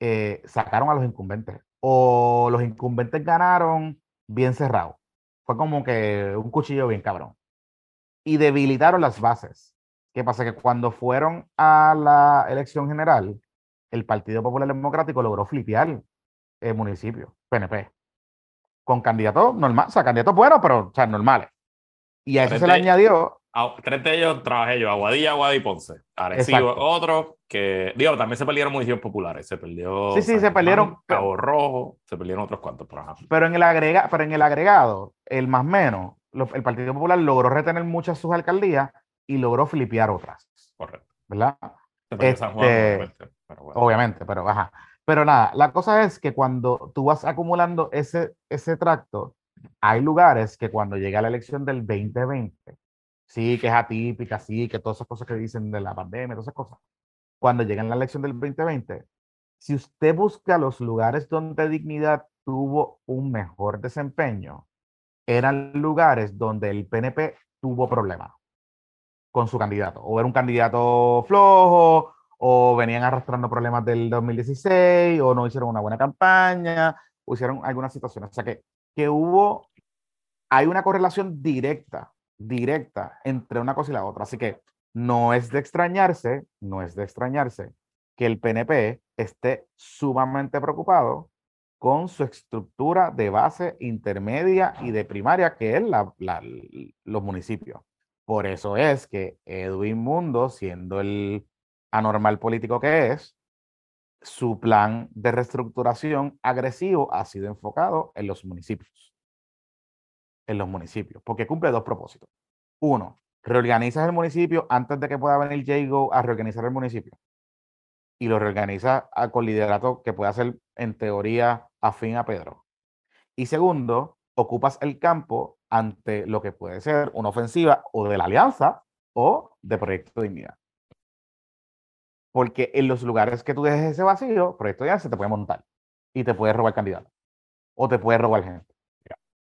eh, sacaron a los incumbentes o los incumbentes ganaron bien cerrado. Fue como que un cuchillo bien cabrón. Y debilitaron las bases. ¿Qué pasa? Que cuando fueron a la elección general, el Partido Popular Democrático logró flipear el municipio, PNP, con candidatos normales, o sea, candidatos buenos, pero o sea, normales. Y a eso se le añadió. tres de ellos trabajé yo, Aguadilla, Aguadilla y Ponce. Arecibo, otro que, digo, también se perdieron municipios populares. Se perdió. Sí, sí, se perdieron. Cabo Rojo, se perdieron otros cuantos. Pero en el, agrega, pero en el agregado, el más menos, el Partido Popular logró retener muchas sus alcaldías y logró flipear otras. Correcto. ¿Verdad? Este, obviamente, pero ajá. Pero nada, la cosa es que cuando tú vas acumulando ese, ese tracto, hay lugares que cuando llega la elección del 2020, sí, que es atípica, sí, que todas esas cosas que dicen de la pandemia, todas esas cosas, cuando llega la elección del 2020, si usted busca los lugares donde dignidad tuvo un mejor desempeño, eran lugares donde el PNP tuvo problemas con su candidato. O era un candidato flojo, o venían arrastrando problemas del 2016, o no hicieron una buena campaña, o hicieron algunas situaciones. O sea que, que hubo, hay una correlación directa, directa entre una cosa y la otra. Así que no es de extrañarse, no es de extrañarse que el PNP esté sumamente preocupado con su estructura de base intermedia y de primaria, que es la, los municipios. Por eso es que Edwin Mundo, siendo el anormal político que es, su plan de reestructuración agresivo ha sido enfocado en los municipios. En los municipios, porque cumple dos propósitos. Uno, reorganizas el municipio antes de que pueda venir Jago a reorganizar el municipio. Y lo reorganiza con liderato que pueda ser, en teoría, afín a Pedro. Y segundo, ocupas el campo ante lo que puede ser una ofensiva o de la alianza o de Proyecto de Dignidad. Porque en los lugares que tú dejes ese vacío, Proyecto ya se te puede montar y te puede robar candidato o te puede robar gente.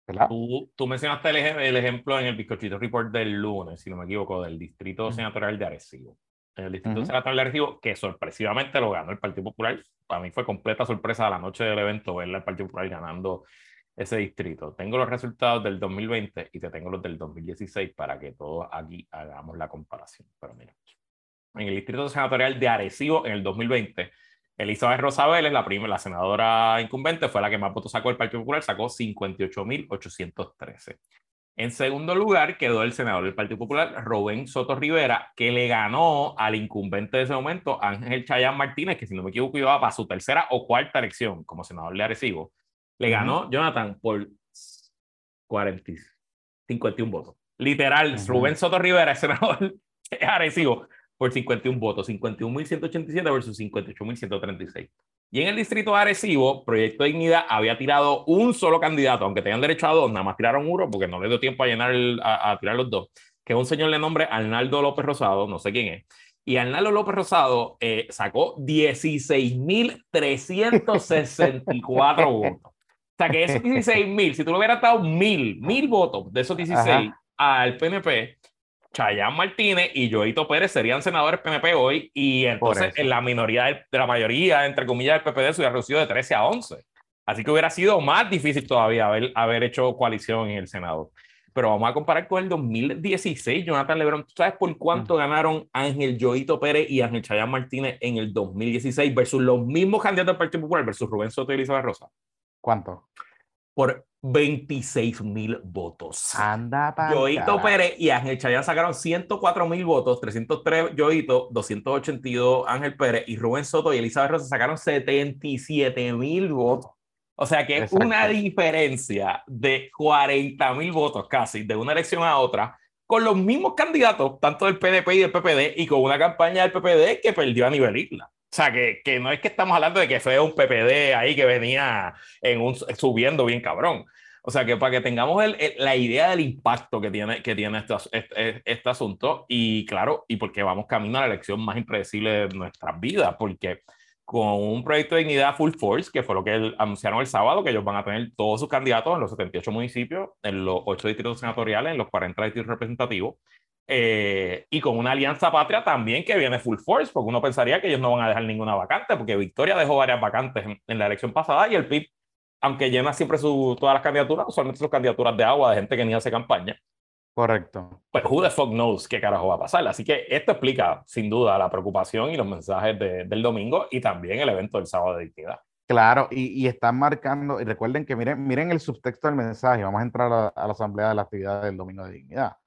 ¿verdad? Tú, tú mencionaste el, ejemplo en el Bizcochito Report del lunes, si no me equivoco, del Distrito Senatorial de Arecibo. En el Distrito Senatorial de Arecibo, que sorpresivamente lo ganó el Partido Popular. Para mí fue completa sorpresa a la noche del evento ver al Partido Popular ganando ese distrito. Tengo los resultados del 2020 y te tengo los del 2016 para que todos aquí hagamos la comparación. Pero mira, en el distrito senatorial de Arecibo en el 2020. Elizabeth Rosabel, la primera, la senadora incumbente, fue la que más votos sacó el Partido Popular, sacó 58.813. En segundo lugar quedó el senador del Partido Popular, Rubén Soto Rivera, que le ganó al incumbente de ese momento, Ángel Chayán Martínez, que si no me equivoco iba para su tercera o cuarta elección como senador de Arecibo. Le ganó Jonathan por 40, 51 votos. Literal, Rubén Soto Rivera, senador de Arecibo, por 51 votos, 51.187 versus 58.136. Y en el distrito de Arecibo, Proyecto Dignidad había tirado un solo candidato, aunque tenían derecho a dos, nada más tiraron uno porque no les dio tiempo a llenar a, tirar los dos, que es un señor de nombre Arnaldo López Rosado, no sé quién es. Y Arnaldo López Rosado eh, sacó 16.364 votos. O sea que esos 16.000, si tú le hubieras dado mil, mil votos de esos 16 al PNP, Chayán Martínez y Joito Pérez serían senadores PNP hoy y entonces en la minoría de, la mayoría, entre comillas, del PPD se hubiera reducido de 13 a 11. Así que hubiera sido más difícil todavía haber, haber hecho coalición en el Senado. Pero vamos a comparar con el 2016, Jonathan Lebron. ¿Tú sabes por cuánto mm. ganaron Ángel Joito Pérez y Ángel Chayán Martínez en el 2016 versus los mismos candidatos del Partido Popular versus Rubén Soto y Elizabeth Rosa? ¿Cuánto? Por 26 mil votos. Anda para Yoito Pérez y Ángel Chayán sacaron 104 mil votos, 303 Yoito, 282 Ángel Pérez y Rubén Soto y Elizabeth Rosa sacaron 77 mil votos. O sea que es una diferencia de 40 mil votos casi de una elección a otra con los mismos candidatos, tanto del PDP y del PPD, y con una campaña del PPD que perdió a nivel isla. O sea, que, que, no es que estamos hablando de que fue un PPD ahí que venía en un, subiendo bien cabrón. O sea, que para que tengamos el, la idea del impacto que tiene, que tiene este, este, este, asunto, y claro, y porque vamos camino a la elección más impredecible de nuestras vidas, porque con un proyecto de dignidad full force, que fue lo que anunciaron el sábado, que ellos van a tener todos sus candidatos en los 78 municipios, en los 8 distritos senatoriales, en los 40 distritos representativos, eh, y con una alianza patria también que viene full force, porque uno pensaría que ellos no van a dejar ninguna vacante, porque Victoria dejó varias vacantes en, la elección pasada y el PIB, aunque llena siempre su, todas las candidaturas, usualmente son candidaturas de agua de gente que ni hace campaña. Correcto. Pues who the fuck knows qué carajo va a pasar. Así que esto explica sin duda la preocupación y los mensajes del domingo y también el evento del sábado de dignidad. Claro, y, y, están marcando, y recuerden que miren, miren el subtexto del mensaje, vamos a entrar a, a la asamblea de la actividad del domingo de dignidad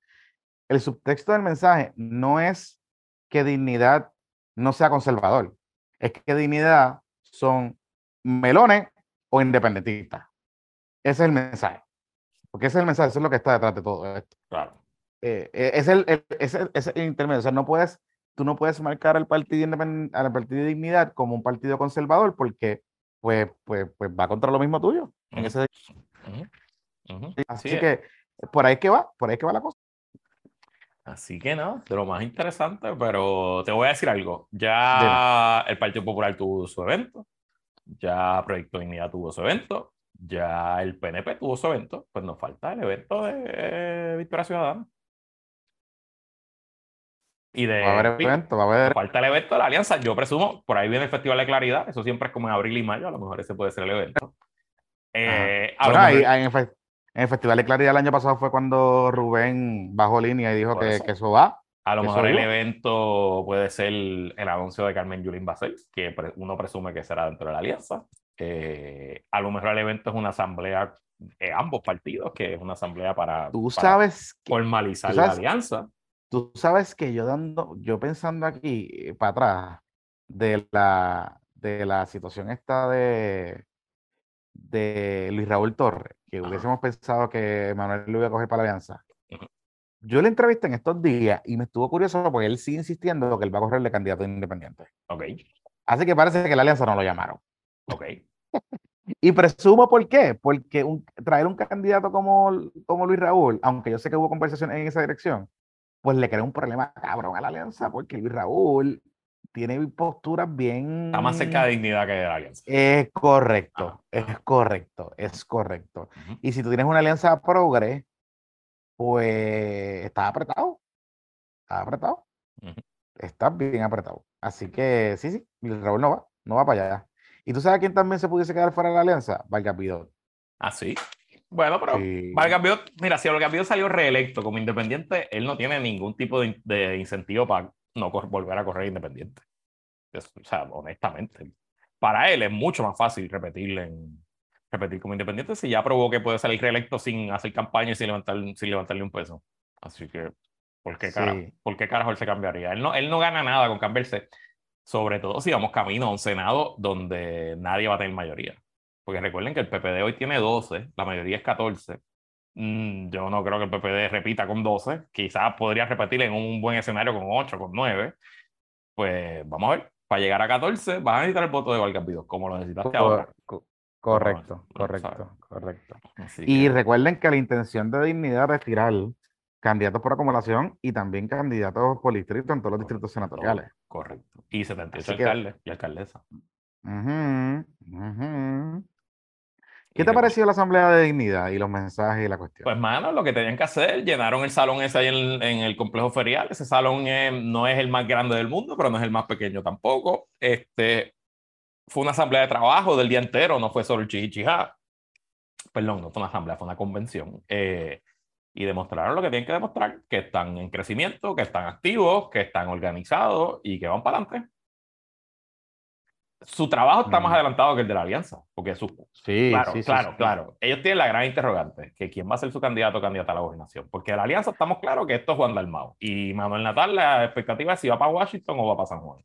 el subtexto del mensaje no es que dignidad no sea conservador, es que dignidad son melones o independentistas. Ese es el mensaje. Porque ese es el mensaje, eso es lo que está detrás de todo esto. Claro. Eh, eh, es, el, es, el, intermedio. O sea, no puedes, tú no puedes marcar al partido, al partido de dignidad como un partido conservador porque pues, pues, pues va contra lo mismo tuyo. Así que por ahí que va, por ahí que va la cosa. Así que no, de lo más interesante, pero te voy a decir algo. Ya el Partido Popular tuvo su evento, ya Proyecto Dignidad tuvo su evento, ya el PNP tuvo su evento, pues nos falta el evento de eh, Victoria Ciudadana. Y de. Va a haber evento, va a haber. Falta el evento de la Alianza. Yo presumo, por ahí viene el Festival de Claridad. Eso siempre es como en abril y mayo. A lo mejor ese puede ser el evento. Eh, bueno, en el Festival de Claridad el año pasado fue cuando Rubén bajó línea y dijo que eso. va. A lo mejor el evento puede ser el, anuncio de Carmen Yulín Basel, que uno presume que será dentro de la alianza. Eh, a lo mejor el evento es una asamblea de ambos partidos, que es una asamblea para, ¿Tú sabes formalizar la alianza. Tú sabes que yo dando, yo pensando aquí eh, para atrás de la, de la situación esta de, de Luis Raúl Torres, que hubiésemos pensado que Manuel lo iba a coger para la alianza. Yo le entrevisté en estos días y me estuvo curioso porque él sigue insistiendo que él va a correr de candidato independiente. Ok. Así que parece que la alianza no lo llamaron. Ok. y presumo por qué. Porque traer un candidato como, como Luis Raúl, aunque yo sé que hubo conversación en esa dirección, pues le crea un problema cabrón a la alianza porque Luis Raúl tiene posturas bien. Está más cerca de dignidad que de la alianza. Es correcto, es correcto, es correcto. Y si tú tienes una alianza progre, pues está apretado. Está apretado. Está bien apretado. Así que sí, sí, Raúl no va, no va para allá. ¿Y tú sabes quién también se pudiese quedar fuera de la alianza? Vargas Vidot. Ah, sí. Bueno, pero Vargas Vidot, mira, si Vargas Vidot salió reelecto como independiente, él no tiene ningún tipo de, de incentivo para no volver a correr independiente. o sea, honestamente. Para él es mucho más fácil repetirle en, repetir como independiente si ya probó que puede salir reelecto sin hacer campaña y sin, levantar, sin levantarle un peso. Así que, ¿por qué, carajo, ¿por qué carajo él se cambiaría? Él no, él no gana nada con cambiarse, sobre todo si vamos camino a un Senado donde nadie va a tener mayoría. Porque recuerden que el PPD hoy tiene 12, la mayoría es 14. Mm, yo no creo que el PPD repita con 12. Quizás podría repetir en un buen escenario con 8, con 9. Pues vamos a ver. Para llegar a 14 vas a necesitar el voto de Vargas como lo necesitaste ahora. Correcto, correcto, correcto. Y recuerden que la intención de dignidad es tirar candidatos por acumulación y también candidatos por distrito en todos los distritos senatoriales. correcto. Y 78 alcaldes y alcaldesa. ¿Qué te ha parecido la Asamblea de Dignidad y los mensajes y la cuestión? Pues, mano, lo que tenían que hacer, llenaron el salón ese ahí en, el complejo ferial. Ese salón no es el más grande del mundo, pero no es el más pequeño tampoco. Este, fue una asamblea de trabajo del día entero, no fue solo el chichichá. Perdón, no fue una asamblea, fue una convención. Eh, y demostraron lo que tienen que demostrar, que están en crecimiento, que están activos, que están organizados y que van para adelante su trabajo está más mm. adelantado que el de la alianza, porque su... Sí, claro, claro, claro. Ellos tienen la gran interrogante, que quién va a ser su candidato o candidata a la gobernación, porque de la alianza estamos claros que esto es Juan Dalmau, y Manuel Natal la expectativa es si va para Washington o va para San Juan.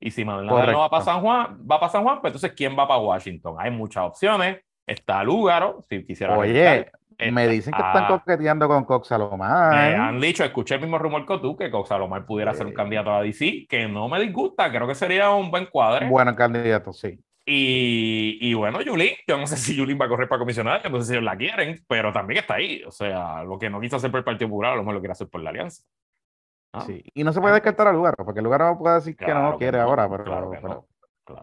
Y si Manuel Natal no va para San Juan, va para San Juan, pues entonces ¿quién va para Washington? Hay muchas opciones, está Lúgaro, si quisiera... Oye, me dicen que están coqueteando con Cox Salomar. Me han dicho, escuché el mismo rumor que tú, que Cox Salomar pudiera ser un candidato a DC, que no me disgusta, creo que sería un buen cuadro. Buen candidato, sí. Y, y, bueno, Yulín, yo no sé si Yulín va a correr para comisionada, no sé si ellos la quieren, pero también está ahí. O sea, lo que no quiso hacer por el Partido Popular, a lo mejor lo quiere hacer por la Alianza. Ah. Sí, y no se puede descartar al lugar, porque el lugar no puede decir que no quiere ahora, pero, claro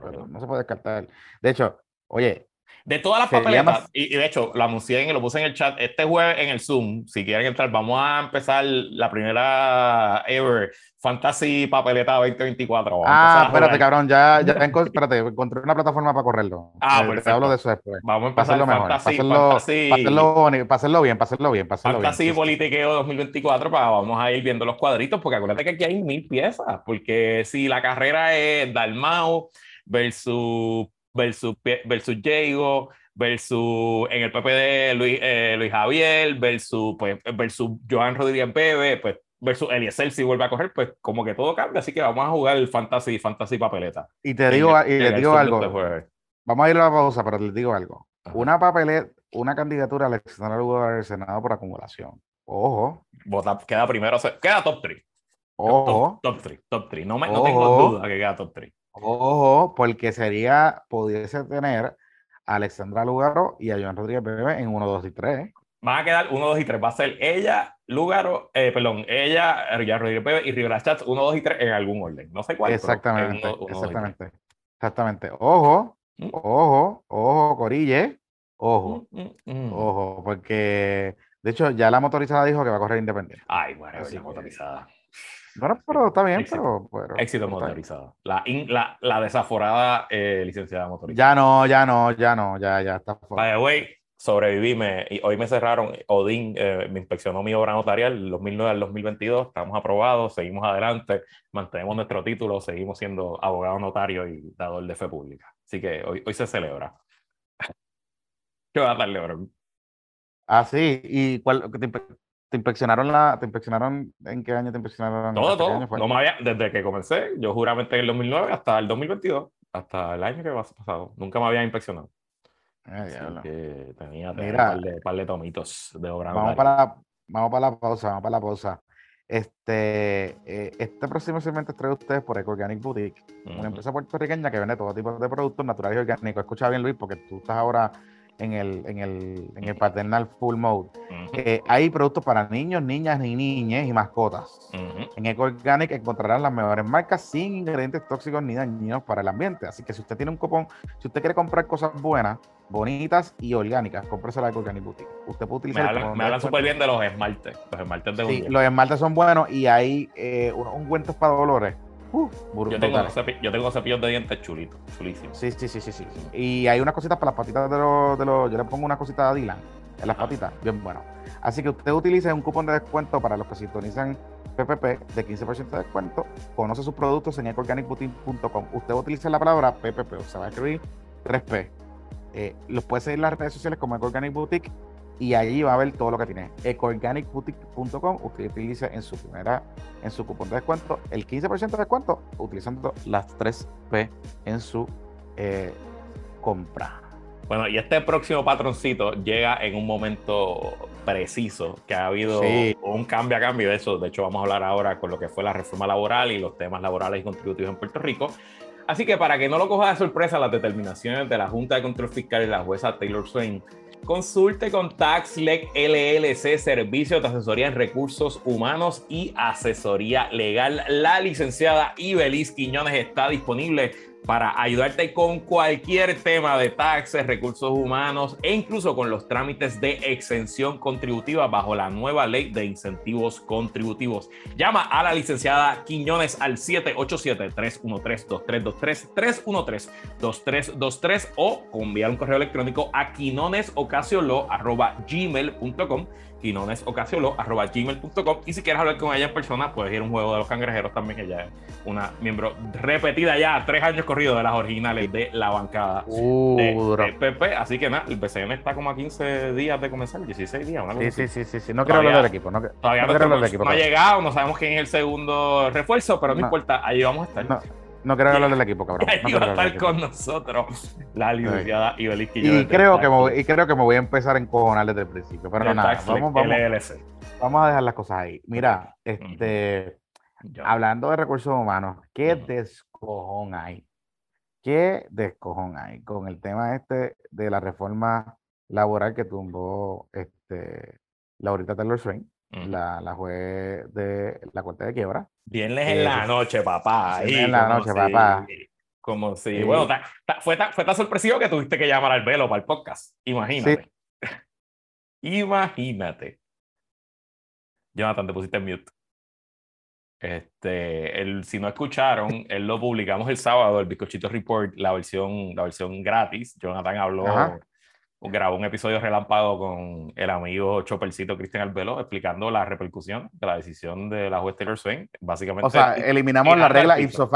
pero no se puede descartar. De hecho, oye, de todas las papeletas, y, de hecho lo anuncié y lo puse en el chat, este jueves en el Zoom, si quieren entrar, vamos a empezar la primera ever Fantasy Papeleta 2024. ah, espérate, cabrón, ya, ya espérate, encontré una plataforma para correrlo. Ah, pues Te hablo de eso después. Vamos a empezar para mejor, fantasy, para hacerlo, para, hacerlo, bien, hacerlo bien, fantasy bien. Politiqueo 2024, para, vamos a ir viendo los cuadritos, porque acuérdate que aquí hay mil piezas, porque si la carrera es Dalmau versus versus, versus Diego, versus en el PP Luis, eh, Luis Javier, versus, pues, versus Joan Rodríguez Bebe, pues versus Eliezer si vuelve a coger, pues como que todo cambia, así que vamos a jugar el fantasy, fantasy papeleta. Y te digo, y le digo algo, vamos a ir a la pausa, pero les digo algo. Una papeleta, una candidatura al al Senado por acumulación. Ojo. Vota, queda primero, queda top 3. Ojo. Top 3, top 3. No, me, no tengo duda que queda top 3. Ojo, porque sería, pudiese tener a Alexandra Lugaro y a Joan Rodríguez Bebe en 1, 2 y 3. Van a quedar 1, 2 y 3. Va a ser ella, Lugaro, eh, perdón, ella, Joan Rodríguez Bebe y Rivera Chats 1, 2 y 3 en algún orden. No sé cuál. Exactamente, exactamente. Exactamente. Ojo, ¿Mm? ojo, ojo, Corille. Ojo, ¿Mm? ¿Mm? ojo, porque de hecho ya la motorizada dijo que va a correr independiente. Ay, bueno, la motorizada. Bueno, pero está bien, pero, Éxito motorizado. La, la, la, desaforada eh, licenciada motorizada. Ya no, ya no, ya no, ya, ya está. By the way, sobreviví, me, y hoy me cerraron, Odín eh, me inspeccionó mi obra notarial, 2009 al 2022, estamos aprobados, seguimos adelante, mantenemos nuestro título, seguimos siendo abogado notario y dador de fe pública. Así que hoy, hoy se celebra. ¿Qué va a darle, bro? Ah, sí, ¿y cuál, ¿Te inspeccionaron la, te inspeccionaron en qué año te inspeccionaron? Todo, todo. No me había, desde que comencé, yo juramente en el 2009 hasta el 2022, hasta el año que ha pasado, nunca me había inspeccionado. que tenía, un par de, par de, tomitos de obra. Vamos para, vamos para la pausa, vamos para la pausa. Este, eh, este próximo segmento es traído ustedes por Eco Organic Boutique, una empresa puertorriqueña que vende todo tipo de productos naturales y orgánicos. Escucha bien, Luis, porque tú estás ahora en el, en el, en el paternal full mode. Eh, hay productos para niños, niñas y niñas y mascotas. En Eco Organic encontrarán las mejores marcas sin ingredientes tóxicos ni dañinos para el ambiente. Así que si usted tiene un cupón, si usted quiere comprar cosas buenas, bonitas y orgánicas, cómprese la Eco Organic Boutique. Usted puede utilizar. Me hablan, súper bien de los esmaltes. Los esmaltes de Sí, los esmaltes son buenos y hay eh, unos ungüentos para dolores yo, tengo yo, tengo cepillos de dientes chulitos, chulísimos. Sí, sí, sí, sí, sí. Y hay unas cositas para las patitas de los, de los yo le pongo una cosita a Dylan en las ah. patitas, bien bueno. Así que usted utilice un cupón de descuento para los que sintonizan PPP de 15% de descuento. Conoce sus productos en ecoorganicboutique.com. Usted va a utilizar la palabra PPP, o sea, va a escribir 3P. Eh, los puede seguir en las redes sociales como Eco Boutique y allí va a ver todo lo que tiene. ecoorganicboutique.com, usted utiliza en su primera, en su cupón de descuento, el 15% de descuento utilizando las 3P en su eh, compra. Bueno, y este próximo patroncito llega en un momento preciso, que ha habido un cambio a cambio de eso. De hecho, vamos a hablar ahora con lo que fue la reforma laboral y los temas laborales y contributivos en Puerto Rico. Así que para que no lo coja de sorpresa las determinaciones de la Junta de Control Fiscal y la jueza Taylor Swain Consulte con TaxLec LLC, servicio de asesoría en recursos humanos y asesoría legal. La licenciada Ibelis Quiñones está disponible para ayudarte con cualquier tema de taxes, recursos humanos e incluso con los trámites de exención contributiva bajo la nueva ley de incentivos contributivos. Llama a la licenciada Quiñones al 787-313-2323, 313-2323 o enviar un correo electrónico a quinonesocasiolo.gmail.com quinonesocasiolo.gmail.com y si quieres hablar con ella en persona, puedes ir a un juego de los cangrejeros también, ella es una miembro repetida ya, tres años corridos de las originales de la bancada uh, de, PP, así que nada, el PCM está como a 15 días de comenzar, 16 días, sí, sí, sí, sí, sí, no quiero hablar del equipo, no, todavía no, ha llegado, no sabemos quién es el segundo refuerzo, pero no, importa, ahí vamos a estar. No quiero hablar del equipo, cabrón. No quiero estar con nosotros la licenciada Ibeliz y creo que me Y creo que me voy a empezar a encojonar desde el principio. Pero no, nada, vamos, vamos, vamos, a dejar las cosas ahí. Mira, este, hablando de recursos humanos, ¿qué descojón hay? ¿Qué descojón hay con el tema este de la reforma laboral que tumbó este, Laurita Taylor Swain? La, la juez de la Corte de Quiebra. Viernes en la noche, papá. Viernes en la noche, papá. Como si, bueno, fue, tan, fue tan sorpresivo que tuviste que llamar al velo para el podcast. Imagínate. Imagínate. Jonathan, te pusiste en mute. Este, el, si no escucharon, él lo publicamos el sábado, el Bizcochito Report, la versión, la versión gratis. Jonathan habló grabó un episodio relámpago con el amigo Choppercito Cristian Albelo explicando la repercusión de la decisión de la juez Taylor Swain. Básicamente. O sea, eliminamos la regla ipso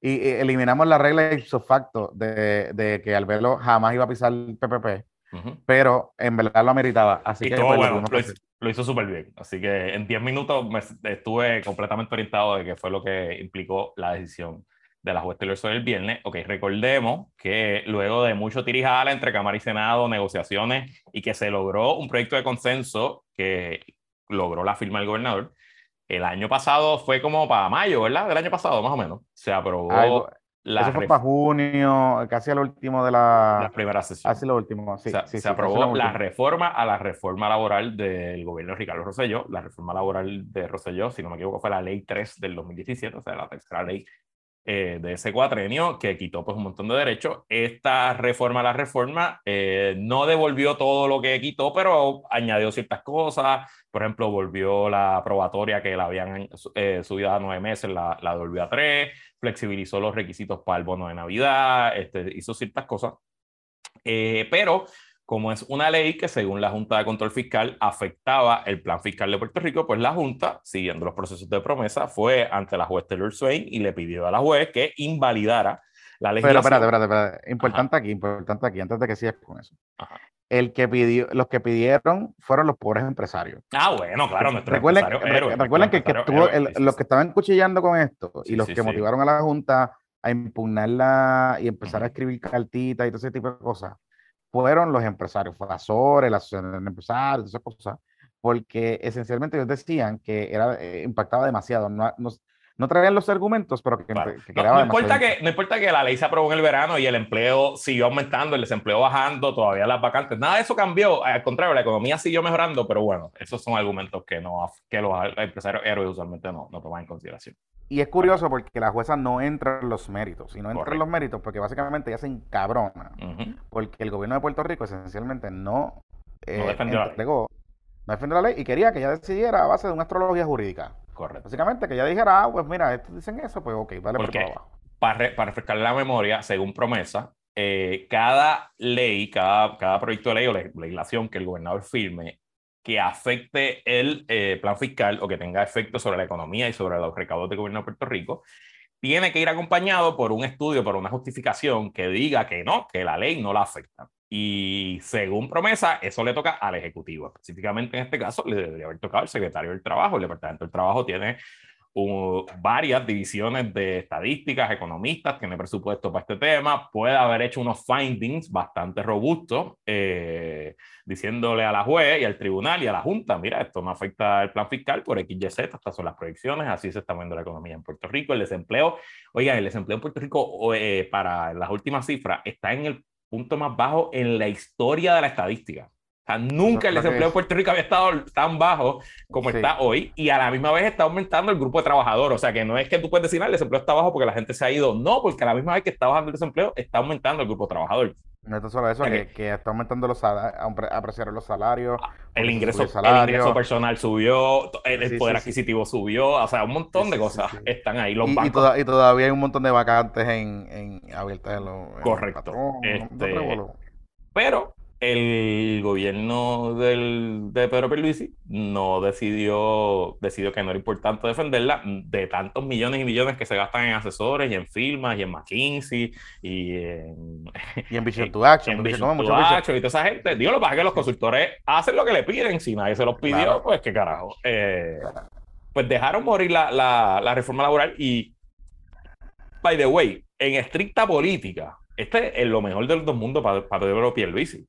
y, eliminamos la regla ipso facto de, de, que Albelo jamás iba a pisar el PPP, pero en verdad lo ameritaba. Así que todo bueno, lo, hizo, súper bien. Así que en 10 minutos me estuve completamente orientado de qué fue lo que implicó la decisión de la juez Taylor Swift el viernes. Ok, recordemos que luego de mucho tirijala entre Cámara y Senado, negociaciones y que se logró un proyecto de consenso que logró la firma del gobernador. El año pasado fue como para mayo, ¿verdad? Del año pasado, más o menos. Se aprobó. la eso fue para junio, casi al último de la, la primera sesión. Casi lo último, sí. se aprobó la reforma a la reforma laboral del gobierno de Ricardo Rosselló. La reforma laboral de Rosselló, si no me equivoco, fue la ley 3 del 2017, o sea, la tercera ley eh, de ese cuatrenio que quitó pues un montón de derechos. Esta reforma, la reforma, eh, no devolvió todo lo que quitó, pero añadió ciertas cosas. Por ejemplo, volvió la probatoria que la habían eh, subido a nueve meses, la, la devolvió a tres, flexibilizó los requisitos para el bono de Navidad, este, hizo ciertas cosas. pero como es una ley que según la Junta de Control Fiscal afectaba el plan fiscal de Puerto Rico, pues la Junta, siguiendo los procesos de promesa, fue ante la juez Taylor Swain y le pidió a la juez que invalidara la ley. Pero espérate, espérate, espérate. Importante aquí, importante aquí, antes de que sigas con eso. El que pidió, los que pidieron fueron los pobres empresarios. Ah, bueno, claro, nuestro recuerden, recuerden que, los que estaban cuchillando con esto y los que motivaron a la Junta a impugnarla y empezar a escribir cartitas y todo ese tipo de cosas fueron los empresarios, fue la asociación de empresarios, esas cosas, porque esencialmente ellos decían que era, eh, impactaba demasiado, no, no, traían los argumentos, pero que, no, importa que no importa que la ley se aprobó en el verano y el empleo siguió aumentando, el desempleo bajando, todavía las vacantes, nada de eso cambió, al contrario, la economía siguió mejorando, pero bueno, esos son argumentos que, no, que los empresarios héroes usualmente no, no toman en consideración. Y es curioso porque la jueza no entra en los méritos, y no entra en los méritos porque básicamente ya se encabrona, porque el gobierno de Puerto Rico esencialmente no, eh, defendió entregó, no defendió la ley y quería que ella decidiera a base de una astrología jurídica. Correcto. Básicamente que ella dijera, ah, pues mira, estos dicen eso, pues ok, vale por abajo. Para, para refrescar la memoria, según promesa, eh, cada ley, cada, cada proyecto de ley o legislación que el gobernador firme que afecte el eh, plan fiscal o que tenga efecto sobre la economía y sobre los recaudos del gobierno de Puerto Rico, tiene que ir acompañado por un estudio, por una justificación que diga que no, que la ley no la afecta. Y según promesa, eso le toca al Ejecutivo. Específicamente en este caso, le debería haber tocado al secretario del Trabajo. El Departamento del Trabajo tiene varias divisiones de estadísticas, economistas, tiene presupuesto para este tema, puede haber hecho unos findings bastante robustos, eh, diciéndole a la juez y al tribunal y a la Junta, mira, esto no afecta el plan fiscal por XYZ, estas son las proyecciones, así se está viendo la economía en Puerto Rico, el desempleo, oigan, el desempleo en Puerto Rico eh, para las últimas cifras está en el punto más bajo en la historia de la estadística nunca el desempleo en Puerto Rico había estado tan bajo como está hoy y a la misma vez está aumentando el grupo de trabajadores. O sea, que no es que tú puedes decir, ah, el desempleo está bajo porque la gente se ha ido. No, porque a la misma vez que está bajando el desempleo, está aumentando el grupo de trabajadores. No es solo eso, que, está aumentando los apreciar los salarios. Ah, el ingreso, el ingreso personal subió, el, poder adquisitivo subió, o sea, un montón de cosas están ahí. Los y, y, todavía hay un montón de vacantes en, en abiertas en los. Correcto. este, pero el gobierno del, de Pedro Pierluisi no decidió, decidió que no era importante defenderla de tantos millones y millones que se gastan en asesores y en firmas y en McKinsey y en, y en Vision to Action, en Vision to Action y toda esa gente. Digo, lo que pasa es que los consultores hacen lo que le piden. Si nadie se los pidió, pues qué carajo. Eh, pues dejaron morir la, la, la reforma laboral y by the way, en estricta política, este es lo mejor de los dos mundos para, para Pedro Pierluisi,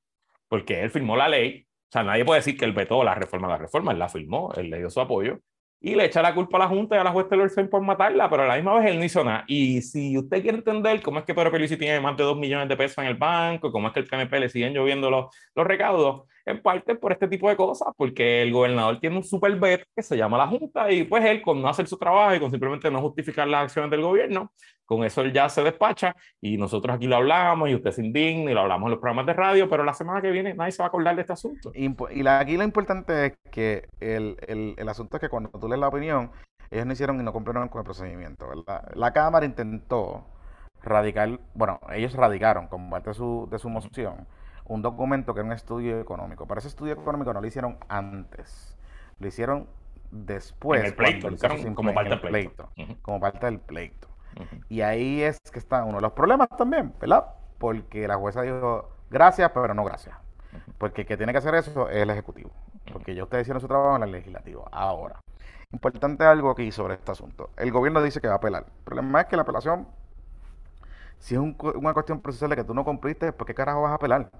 porque él firmó la ley, o sea, nadie puede decir que él vetó la reforma de la reforma, él la firmó, él le dio su apoyo, y le echa la culpa a la Junta y a la juez Taylor por matarla, pero a la misma vez él no hizo nada. Y si usted quiere entender cómo es que Pedro Pierluisi tiene más de dos millones de pesos en el banco, cómo es que el PNP le siguen lloviendo los, los recaudos, en parte por este tipo de cosas, porque el gobernador tiene un super bet que se llama la Junta y pues él con no hacer su trabajo y con simplemente no justificar las acciones del gobierno, con eso él ya se despacha y nosotros aquí lo hablamos y usted se indigna y lo hablamos en los programas de radio, pero la semana que viene nadie se va a acordar de este asunto. Y aquí lo importante es que el, el, el asunto es que cuando tú lees la opinión, ellos no hicieron y no cumplieron con el procedimiento, ¿verdad? La Cámara intentó radicar, bueno, ellos radicaron como parte de su, de su moción un documento que era un estudio económico. Para ese estudio económico no lo hicieron antes, lo hicieron después. En el pleito, como, parte del pleito. Como parte del pleito. Y ahí es que está uno de los problemas también, ¿verdad? Porque la jueza dijo gracias, pero no gracias. Porque el que tiene que hacer eso es el Ejecutivo. Porque ya ustedes hicieron su trabajo en el Legislativo. Ahora, importante algo aquí sobre este asunto. El gobierno dice que va a apelar. El problema es que la apelación, si es una cuestión procesal de que tú no cumpliste, ¿por qué carajo vas a apelar?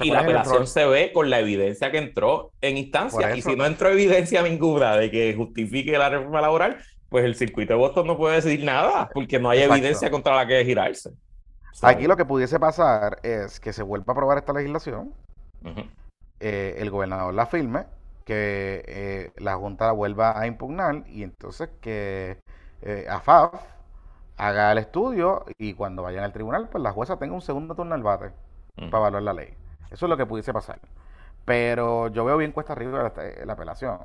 Y la apelación se ve con la evidencia que entró en instancia. Y si no entró evidencia ninguna de que justifique la reforma laboral, pues el circuito de Boston no puede decir nada, porque no hay evidencia contra la que girarse. Aquí lo que pudiese pasar es que se vuelva a aprobar esta legislación, eh, el gobernador la firme, que eh, la Junta la vuelva a impugnar y entonces que eh, AFAF haga el estudio y cuando vayan al tribunal, pues la jueza tenga un segundo turno al bate para evaluar la ley. Eso es lo que pudiese pasar. Pero yo veo bien cuesta arriba la, apelación.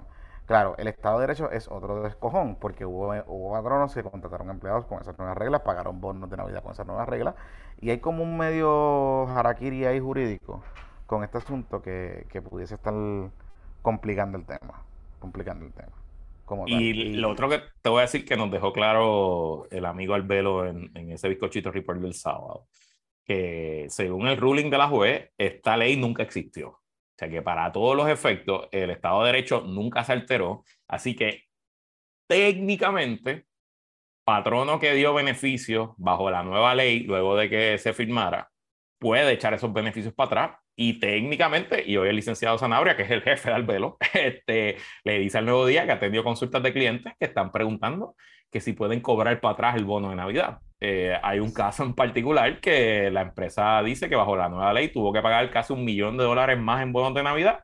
Claro, el Estado de Derecho es otro descojón, porque hubo, hubo que contrataron empleados con esas nuevas reglas, pagaron bonos de Navidad con esas nuevas reglas, y hay como un medio harakiri ahí jurídico con este asunto que, pudiese estar complicando el tema, complicando el tema. y, lo otro que te voy a decir que nos dejó claro el amigo Albelo en, en ese bizcochito report del sábado, que según el ruling de la juez, esta ley nunca existió. O sea que para todos los efectos, el Estado de Derecho nunca se alteró. Así que técnicamente, patrono que dio beneficios bajo la nueva ley, luego de que se firmara, puede echar esos beneficios para atrás. Y técnicamente, y hoy el licenciado Sanabria, que es el jefe de Albelo, este, le dice al nuevo día que atendió consultas de clientes que están preguntando que si pueden cobrar para atrás el bono de Navidad. Eh, hay un caso en particular que la empresa dice que bajo la nueva ley tuvo que pagar casi un millón de dólares más en bonos de Navidad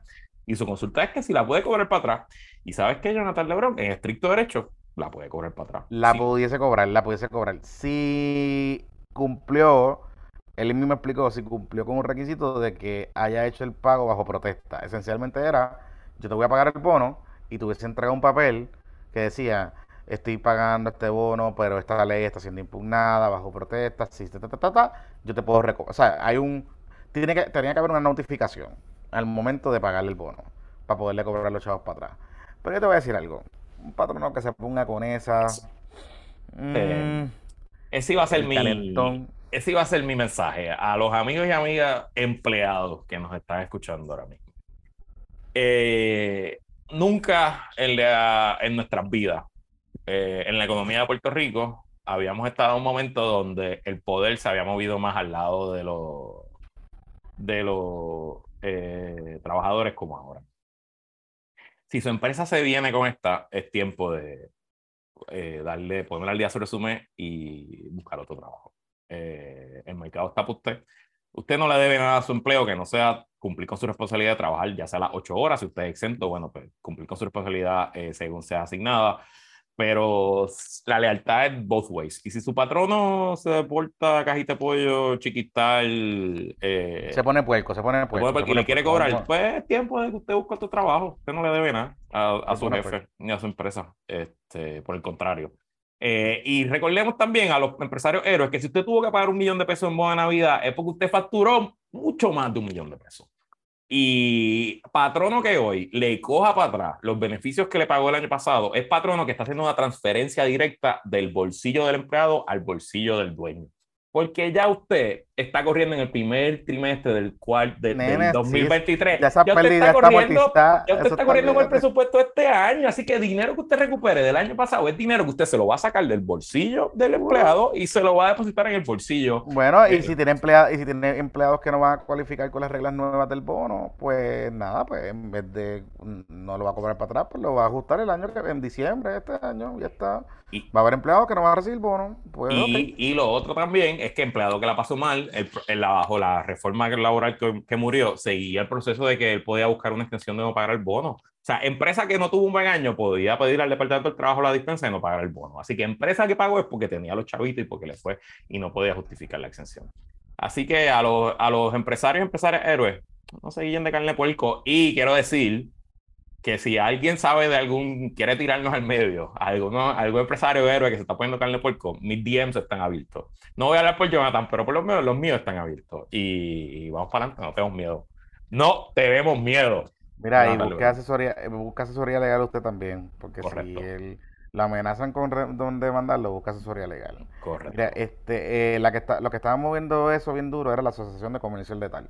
y su consulta es que si la puede cobrar para atrás. ¿Y sabes qué, Jonathan Lebron? En estricto derecho, la puede cobrar para atrás. La pudiese cobrar, la pudiese cobrar. Si cumplió, él mismo explicó, si cumplió con un requisito de que haya hecho el pago bajo protesta. Esencialmente era, yo te voy a pagar el bono y tuviese entregado un papel que decía, estoy pagando este bono, pero esta ley está siendo impugnada bajo protesta, si, ta, ta, ta, yo te puedo recobrar. O sea, hay un, tiene que, tenía que haber una notificación al momento de pagarle el bono para poderle cobrar los chavos para atrás. Pero yo te voy a decir algo, un patrono que se ponga con esa... Mm, ese iba a ser mi... Ese iba a ser mi mensaje a los amigos y amigas empleados que nos están escuchando ahora mismo. Eh, nunca en, en nuestras vidas eh, en la economía de Puerto Rico habíamos estado en un momento donde el poder se había movido más al lado de los de los eh, trabajadores como ahora. Si su empresa se viene con esta, es tiempo de eh, darle, poner al día su resumen y buscar otro trabajo. el mercado está para usted. Usted no le debe nada a su empleo que no sea cumplir con su responsabilidad de trabajar, ya sea las ocho horas, si usted es exento, bueno, pues cumplir con su responsabilidad según sea asignada pero la lealtad es both ways. Y si su patrono se deporta cajita de pollo, chiquital... Eh, se pone puerco, se pone puerco. y le quiere cobrar, pues es tiempo de que usted busque otro trabajo. Usted no le debe nada a, su jefe ni a su empresa. Este, por el contrario. Eh, y recordemos también a los empresarios héroes que si usted tuvo que pagar un millón de pesos en boda de Navidad es porque usted facturó mucho más de un millón de pesos. Y patrono que hoy le coja para atrás los beneficios que le pagó el año pasado, es patrono que está haciendo una transferencia directa del bolsillo del empleado al bolsillo del dueño. Porque ya usted está corriendo en el primer trimestre del cual del 2023. ya, usted está corriendo, ya usted está corriendo con el presupuesto este año, así que dinero que usted recupere del año pasado es dinero que usted se lo va a sacar del bolsillo del empleado y se lo va a depositar en el bolsillo. Bueno, y si tiene empleados y si tiene empleados que no van a cualificar con las reglas nuevas del bono, pues nada, pues en vez de no lo va a cobrar para atrás, pues lo va a ajustar el año que en diciembre este año, ya está. va a haber empleados que no van a recibir bono. Pues, y, y, lo otro también es que empleado que la pasó mal, el, bajo la reforma laboral que, murió, seguía el proceso de que él podía buscar una extensión de no pagar el bono. O sea, empresa que no tuvo un buen año podía pedir al Departamento del Trabajo la dispensa y no pagar el bono. Así que empresa que pagó es porque tenía los chavitos y porque le fue y no podía justificar la exención. Así que a los, a los empresarios, empresarios héroes, no se guíen de carne puerco. Y quiero decir que si alguien sabe de algún, quiere tirarnos al medio, alguno, algún empresario héroe que se está poniendo carne de puerco, mis DMs están abiertos. No voy a hablar por Jonathan, pero por lo menos los míos están abiertos. Y, vamos para adelante, no tenemos miedo. No tenemos miedo. Mira, y busca asesoría, busca asesoría legal usted también, porque si él la amenazan con demandarlo, busca asesoría legal. Correcto. Mira, este, eh, la que está, lo que estaba moviendo eso bien duro era la Asociación de Comercio Letal,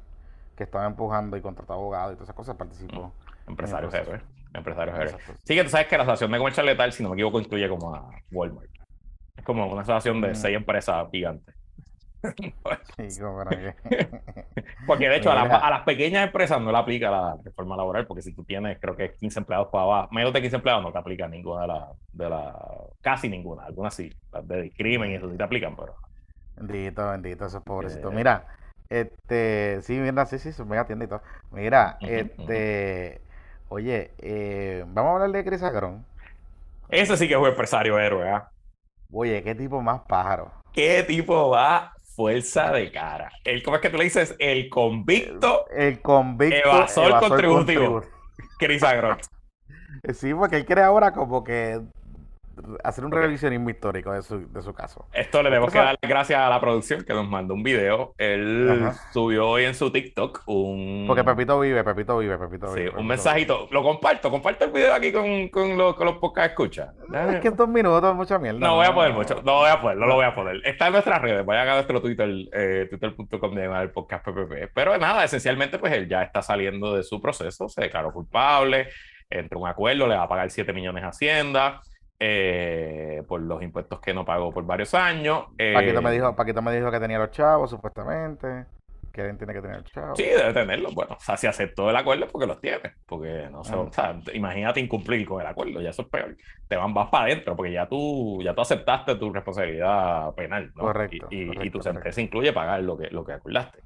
que estaba empujando y contrató abogados y todas esas cosas, participó. Empresarios héroes. Empresarios héroes. Sí, que tú sabes que la asociación de comercio letal, si no me equivoco, incluye como a Walmart. Es como una asociación de mm. seis empresas gigantes. porque de hecho a, las pequeñas empresas no le aplica la reforma laboral, porque si tú tienes, creo que 15 empleados para abajo, menos de 15 empleados no te aplica ninguna de las, de la, casi ninguna, algunas sí, las de crimen y eso sí te aplican, pero... Bendito, bendito, esos pobrecitos. Mira, este, sí, mira, sí, sí, me atiende y todo. Mira, este, Oye, eh, vamos a hablar de Chris Agrón. Ese sí que es un empresario héroe, ¿ah? Oye, qué tipo más pájaro. Qué tipo va fuerza de cara. El, ¿Cómo es que tú le dices? El convicto. El, convicto. Evasor, contributivo. Chris Agrón. Sí, porque él quiere ahora como que hacer un revisionismo histórico de su, de su caso. Esto le debemos que dar gracias a la producción que nos mandó un video. Él subió hoy en su TikTok un... Porque Pepito vive, Pepito vive, Pepito vive. Sí, un mensajito. Lo comparto, comparto el video aquí con, con, los, con los pocas escuchas. Es que en dos minutos mucha mierda. No, voy a poner mucho, no voy a poner, no lo voy a poner. Está en nuestras redes, vayan a nuestro Twitter, eh, twitter.com de el podcast PPP. Pero nada, esencialmente pues él ya está saliendo de su proceso, se declaró culpable, entre un acuerdo, le va a pagar 7 millones a Hacienda. Eh, por los impuestos que no pagó por varios años. Paquito, me eh, dijo, Paquito me dijo que tenía los chavos, supuestamente. Que él tiene que tener chavos. Sí, debe tenerlos. Bueno, o sea, si aceptó el acuerdo porque los tiene. Porque no sé, o sea, imagínate incumplir con el acuerdo, ya eso es peor. Te van vas para adentro porque ya tú, ya tú aceptaste tu responsabilidad penal. ¿no? Correcto. Y, tu sentencia incluye pagar lo que, lo que acordaste.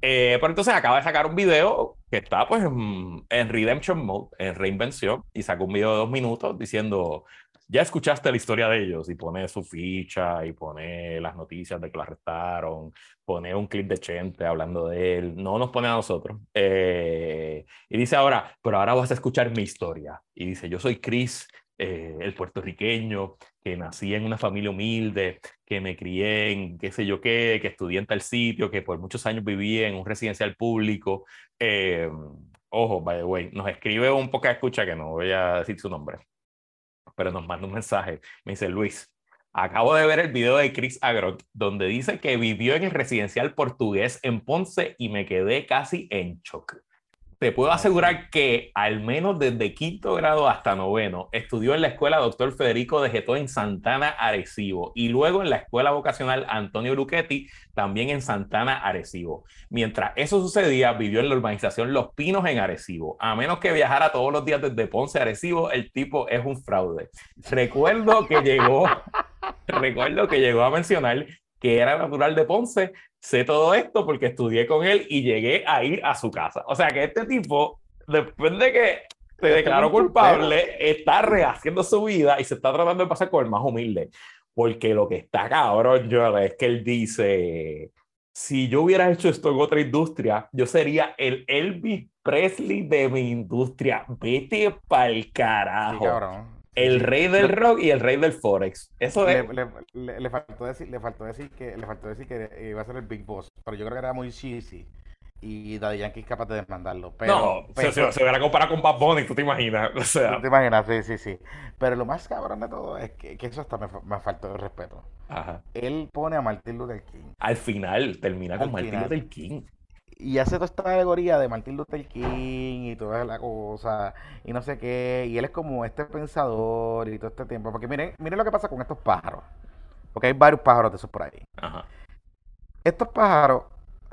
Eh, pero entonces acaba de sacar un video que está pues en, en, Redemption Mode, en reinvención, y sacó un video de dos minutos diciendo, ya escuchaste la historia de ellos y pone su ficha y pone las noticias de que lo arrestaron, pone un clip de Chente hablando de él, no nos pone a nosotros. Eh, y dice ahora, pero ahora vas a escuchar mi historia. Y dice, yo soy Chris, eh, el puertorriqueño, que nací en una familia humilde, que me crié en qué sé yo qué, que estudié en tal sitio, que por muchos años viví en un residencial público. Eh, ojo, by the way, nos escribe un poco escucha que no voy a decir su nombre pero nos manda un mensaje. Me dice, Luis, acabo de ver el video de Chris Agrot, donde dice que vivió en el residencial portugués en Ponce y me quedé casi en shock te puedo asegurar que al menos desde quinto grado hasta noveno estudió en la escuela Doctor Federico de Getó en Santana, Arecibo, y luego en la escuela vocacional Antonio Luchetti, también en Santana, Arecibo. Mientras eso sucedía, vivió en la urbanización Los Pinos en Arecibo. A menos que viajara todos los días desde Ponce a Arecibo, el tipo es un fraude. Recuerdo que llegó, recuerdo que llegó a mencionar que era natural de Ponce, sé todo esto porque estudié con él y llegué a ir a su casa. O sea que este tipo, después de que se declaró culpable, está rehaciendo su vida y se está tratando de pasar con el más humilde. Porque lo que está cabrón, yo, es que él dice, si yo hubiera hecho esto en otra industria, yo sería el Elvis Presley de mi industria. Vete pa'l carajo. El rey del rock y el rey del forex. Eso es. Le, faltó decir, le faltó decir que le faltó decir que iba a ser el Big Boss, pero yo creo que era muy cheesy. y Daddy Yankee es capaz de demandarlo. Pero, no, se, se, verá comparado con Bad Bunny, tú te imaginas. O sea. Tú te imaginas, sí, sí, sí. Pero lo más cabrón de todo es que, que eso hasta me, me faltó de respeto. Ajá. Él pone a Martin Luther King. Al final, termina con Martin Luther King. Y hace toda esta alegoría de Martin Luther King y toda la cosa, y no sé qué. Y él es como este pensador y todo este tiempo. Porque miren, miren lo que pasa con estos pájaros. Porque hay varios pájaros de esos por ahí. Ajá. Estos pájaros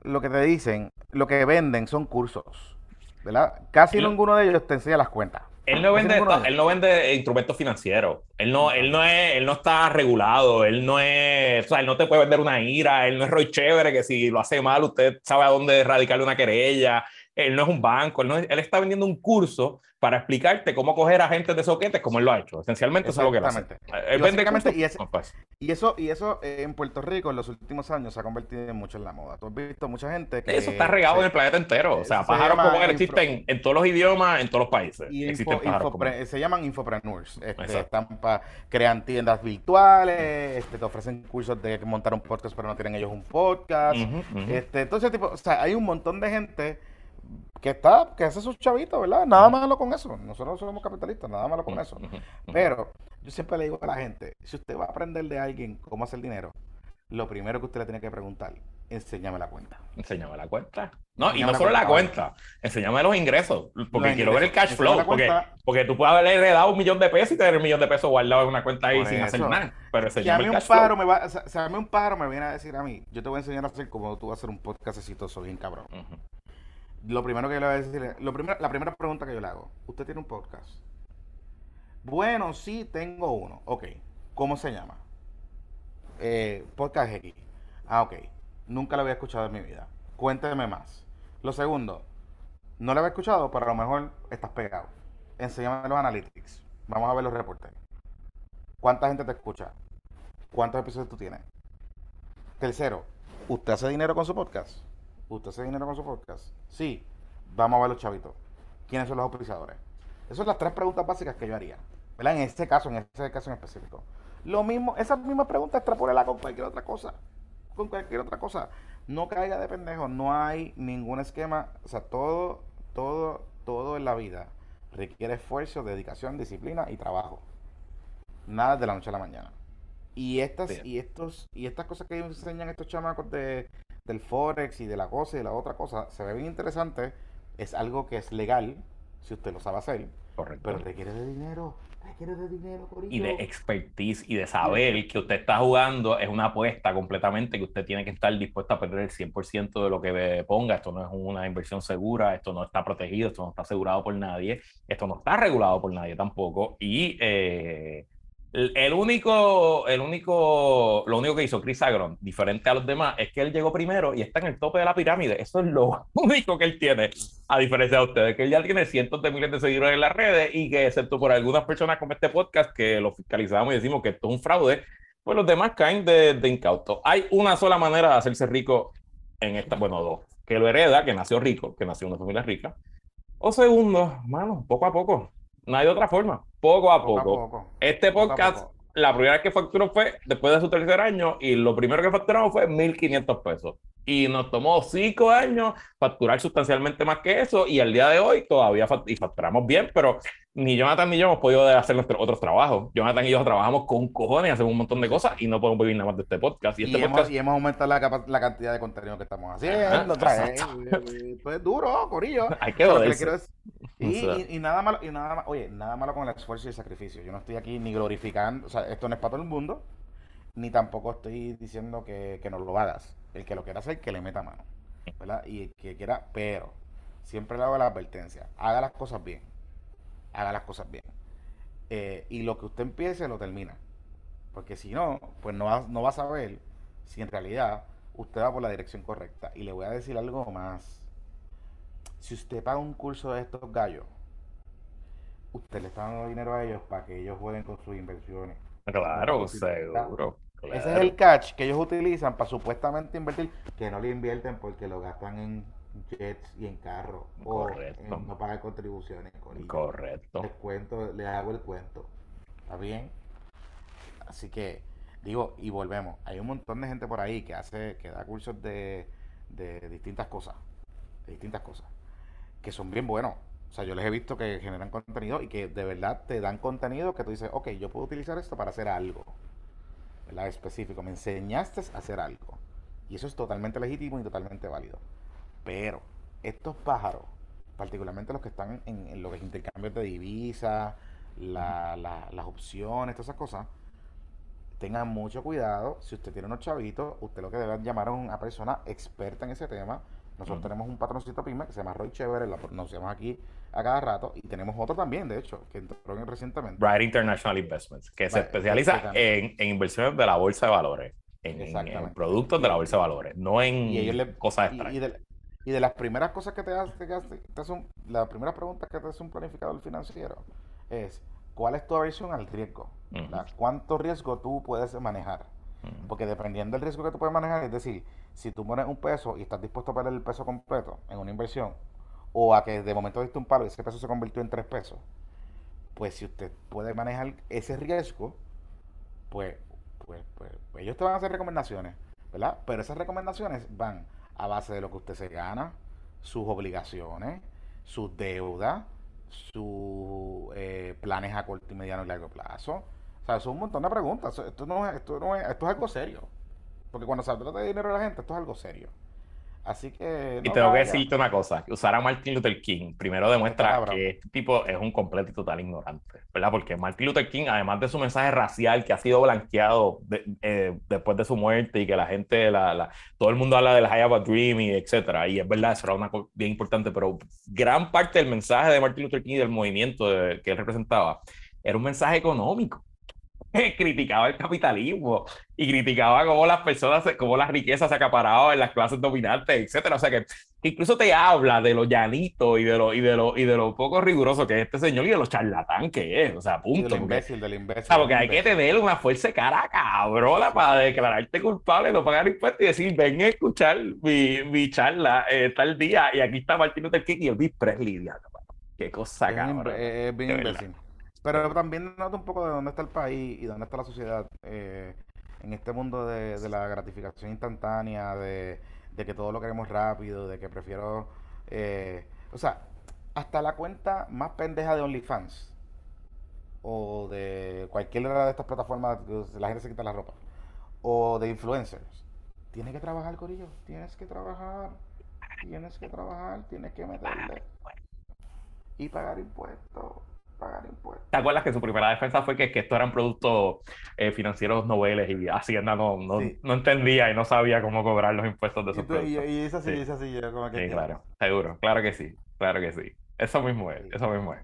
lo que te dicen, lo que venden son cursos, ¿verdad? Casi ninguno de ellos te enseña las cuentas. Él no vende, él no vende instrumentos financieros. Él no, él no es, él no está regulado. Él no es, o sea, él no te puede vender una ira. Él no es Roy Chévere que si lo hace mal usted sabe a dónde radicarle una querella él no es un banco, él, no él está vendiendo un curso para explicarte cómo coger agentes de soquetes como él lo ha hecho. Esencialmente eso es lo que él hace. Él vende y, y, eso, y eso en Puerto Rico en los últimos años se ha convertido en mucho en la moda. Tú has visto mucha gente que... Eso está regado en el planeta entero. O sea, pájaros como él existen en todos los idiomas, en todos los países. Y se llaman infopreneurs. Este, están crean tiendas virtuales, este, te ofrecen cursos de montar un podcast pero no tienen ellos un podcast. Este, entonces, tipo, o sea, hay un montón de gente que está, que hace sus chavitos, ¿verdad? Nada malo con eso. Nosotros somos capitalistas, nada malo con eso. Pero yo siempre le digo a la gente, si usted va a aprender de alguien cómo hacer dinero, lo primero que usted le tiene que preguntar, enséñame la cuenta. Enséñame la cuenta. No, y no solo la cuenta, enséñame los ingresos, porque quiero ver el cash flow, porque, porque tú puedes haberle heredado un millón de pesos y tener un millón de pesos guardado en una cuenta ahí sin hacer nada. Pero enséñame el cash un pájaro Me va, sea, a mí un pájaro me viene a decir a mí, yo te voy a enseñar a hacer como tú vas a hacer un podcast exitoso bien cabrón lo primero que le voy a decir lo la primera pregunta que yo le hago, ¿usted tiene un podcast? Bueno, sí, tengo uno. Ok, ¿cómo se llama? Eh, podcast X. Ah, ok. Nunca lo había escuchado en mi vida. Cuénteme más. Lo segundo, no lo había escuchado, pero a lo mejor estás pegado. Enséñame los analytics. Vamos a ver los reportes. ¿Cuánta gente te escucha? ¿Cuántos episodios tú tienes? Tercero, ¿usted hace dinero con su podcast? ¿Usted hace dinero con su podcast? Sí. Vamos a ver los chavitos. ¿Quiénes son los auspiciadores? Esas son las tres preguntas básicas que yo haría. ¿Verdad? En este caso, en este caso en específico. Lo mismo, esa misma pregunta extrapólela con cualquier otra cosa. Con cualquier otra cosa. No caiga de pendejo. No hay ningún esquema. O sea, todo, todo, todo en la vida requiere esfuerzo, dedicación, disciplina y trabajo. Nada de la noche a la mañana. Y estas, y estos, y estas cosas que enseñan estos chamacos de del Forex y de la cosa y de la otra cosa se ve bien interesante. Es algo que es legal, si usted lo sabe hacer. Correcto. Pero requiere de dinero. Requiere de dinero, Y de expertise y de saber que usted está jugando es una apuesta completamente que usted tiene que estar dispuesto a perder el 100% de lo que ponga. Esto no es una inversión segura, esto no está protegido, esto no está asegurado por nadie, esto no está regulado por nadie tampoco. Y eh, el único, el único, lo único que hizo Chris Agron, diferente a los demás, es que él llegó primero y está en el tope de la pirámide. Eso es lo único que él tiene, a diferencia de ustedes, que él ya tiene cientos de miles de seguidores en las redes y que, excepto por algunas personas como este podcast, que lo fiscalizamos y decimos que esto es un fraude, pues los demás caen de, incauto. Hay una sola manera de hacerse rico en esta, bueno, dos, que lo hereda, que nació rico, que nació en una familia rica, o segundo, mano, poco a poco no hay de otra forma. Poco a poco. Este podcast, la primera vez que facturó fue después de su tercer año y lo primero que facturamos fue 1.500 pesos y nos tomó cinco años facturar sustancialmente más que eso y al día de hoy todavía y facturamos bien, pero ni Jonathan ni yo hemos podido hacer nuestros otros trabajos. Jonathan y yo trabajamos con cojones, hacemos un montón de cosas y no podemos vivir nada más de este podcast. Y, este hemos, y hemos, aumentado la, la, cantidad de contenido que estamos haciendo. Trae, pues duro, corillo. Hay que y, y, nada malo, y nada malo, oye, nada malo con el esfuerzo y el sacrificio. Yo no estoy aquí ni glorificando, o sea, esto no es para todo el mundo, ni tampoco estoy diciendo que, que no lo hagas el que lo quiera hacer, que le meta mano. ¿verdad? Y el que quiera, pero siempre le hago la advertencia, haga las cosas bien. Haga las cosas bien. Eh, y lo que usted empiece lo termina. Porque si no, pues no va, no va a saber si en realidad usted va por la dirección correcta. Y le voy a decir algo más. Si usted paga un curso de estos gallos, usted le está dando dinero a ellos para que ellos jueguen con sus inversiones. Claro, seguro. Ese es el catch que ellos utilizan para supuestamente invertir, que no le invierten porque lo gastan en jets y en carros. Correcto. O no pagan contribuciones. Correcto. Les cuento, les hago el cuento. ¿Está bien? Así que, digo, y volvemos. Hay un montón de gente por ahí que hace, que da cursos de, de distintas cosas. de distintas cosas, que son bien buenos. O sea, yo les he visto que generan contenido y que de verdad te dan contenido que tú dices, ok, yo puedo utilizar esto para hacer algo. ¿Verdad? Específico. Me enseñaste a hacer algo. Y eso es totalmente legítimo y totalmente válido. Pero estos pájaros, particularmente los que están en, en los intercambios de divisas, las opciones, todas esas cosas, tengan mucho cuidado. Si usted tiene unos chavitos, usted lo que debe llamar a una persona experta en ese tema. Nosotros tenemos un patroncito pyme que se llama Roy Chévere, lo pronunciamos aquí a cada rato, y tenemos otro también, de hecho, que entró recientemente. Bright International Investments, que se especializa en, inversiones de la bolsa de valores, en, productos de la bolsa de valores, no en cosas extrañas. Y de, las primeras cosas que te hace, te las primeras preguntas que te hace un planificador financiero es cuál es tu aversión al riesgo. ¿Cuánto riesgo tú puedes manejar? Porque dependiendo del riesgo que tú puedes manejar, es decir, si tú pones un peso y estás dispuesto a perder el peso completo en una inversión, o a que de momento diste un palo y ese peso se convirtió en tres pesos, pues si usted puede manejar ese riesgo, pues, pues, pues, pues ellos te van a hacer recomendaciones, ¿verdad? Pero esas recomendaciones van a base de lo que usted se gana, sus obligaciones, sus deudas, sus eh, planes a corto y mediano y largo plazo. O sea, son un montón de preguntas. Esto no es, esto no es, esto es algo serio. Porque cuando se trata de dinero de la gente, esto es algo serio. Así que. y tengo que decirte una cosa: usar a Martin Luther King primero demuestra que este tipo es un completo y total ignorante, ¿verdad? Porque Martin Luther King, además de su mensaje racial que ha sido blanqueado eh, después de su muerte y que la gente, la, todo el mundo habla del I have a dream y etcétera, y es verdad, eso era una cosa bien importante, pero gran parte del mensaje de Martin Luther King y del movimiento que él representaba era un mensaje económico. criticaba el capitalismo y criticaba cómo las personas, cómo las riquezas se acaparaban en las clases dominantes, etcétera. O sea que, incluso te habla de lo llanito y de lo, y de lo, y de lo poco riguroso que es este señor y de lo charlatán que es. O sea, punto. Del imbécil, del imbécil. O sea, porque hay que tener una fuerza de cara cabrona para declararte culpable, no pagar impuestos y decir, ven a escuchar mi, mi charla eh, tal día y aquí está Martín Luther King y el Presley. Qué cosa, cabrón. Es bien imbécil. Pero también noto un poco de dónde está el país y dónde está la sociedad eh, en este mundo de, la gratificación instantánea, de, que todo lo queremos rápido, de que prefiero... Eh, o sea, hasta la cuenta más pendeja de OnlyFans o de cualquiera de estas plataformas la gente se quita la ropa o de influencers. Tiene que trabajar, Corillo. Tienes que trabajar. Tienes que trabajar. Tienes que meterle. Y pagar impuestos pagar impuestos. ¿Te acuerdas que su primera defensa fue que, que esto eran productos eh, financieros noveles y Hacienda no, no, no, entendía y no sabía cómo cobrar los impuestos de esos productos? Y, y es así, es así. Como que sí, claro, seguro, claro que sí, claro que sí. Eso mismo es, eso mismo es.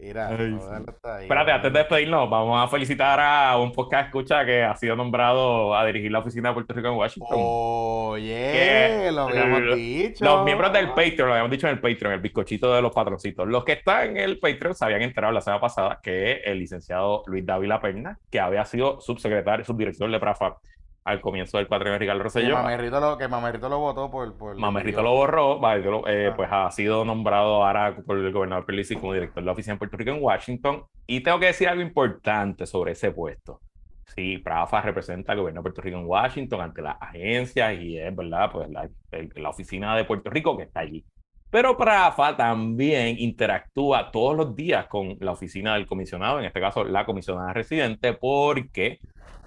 Mira, Espérate, antes de despedirnos, vamos a felicitar a un podcast escucha que ha sido nombrado a dirigir la oficina de Puerto Rico en Washington. Oye, lo habíamos dicho. Los miembros del Patreon, lo habíamos dicho en el Patreon, el bizcochito de los patroncitos. Los que están en el Patreon se habían enterado la semana pasada que el licenciado Luis Dávila Perna, que había sido subsecretario, subdirector de Prafa al comienzo del cuatrimestre Ricardo Rosselló. Que Mamerrito lo, que Mamerrito lo votó por... por Mamerrito lo borró, eh, ah. pues ha sido nombrado ahora por el gobernador Pelici como director de la oficina en Puerto Rico en Washington. Y tengo que decir algo importante sobre ese puesto. Sí, Prafa representa al gobierno de Puerto Rico en Washington ante las agencias y es, ¿verdad? Pues la, la oficina de Puerto Rico que está allí. Pero Prafa también interactúa todos los días con la oficina del comisionado, en este caso la comisionada residente, porque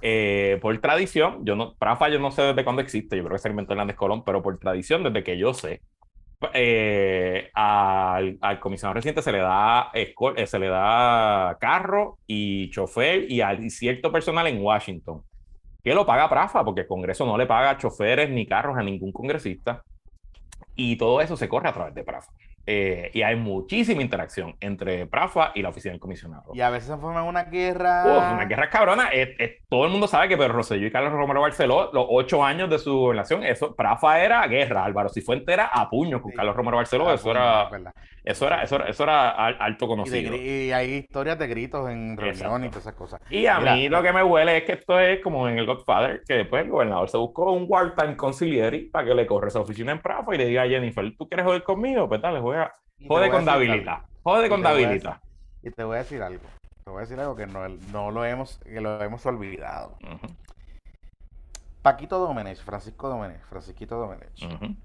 eh, por tradición, yo no, Prafa yo no sé desde cuándo existe, yo creo que se inventó en Andes Colón, pero por tradición, desde que yo sé, eh, al, al, comisionado reciente se le da eh, se le da carro y chofer y, al, cierto personal en Washington que lo paga Prafa porque el Congreso no le paga choferes ni carros a ningún congresista y todo eso se corre a través de Prafa. Eh, y hay muchísima interacción entre Prafa y la oficina del comisionado. Y a veces se forman una guerra. Uf, una guerra cabrona. todo el mundo sabe que Pedro Rosselló y Carlos Romero Barceló, los ocho años de su gobernación, eso, Prafa era guerra. Álvaro Cifuente era a puño con Carlos Romero Barceló. Eso, era, eso, era, eso, era, eso era alto conocido. Y, hay historias de gritos en reunión y todas esas cosas. Y a mí lo que me huele es que esto es como en el Godfather, que después el gobernador se buscó un wartime conciliary para que le corre esa oficina en Prafa y le diga a Jennifer, ¿tú quieres joder conmigo? Pues dale, juega Jode con Davilita. Jode con Davilita. Y te voy a decir algo. Te voy a decir algo que no, no lo hemos, que lo hemos olvidado. Paquito Domenech, Francisco Domenech, Francisquito Domenech.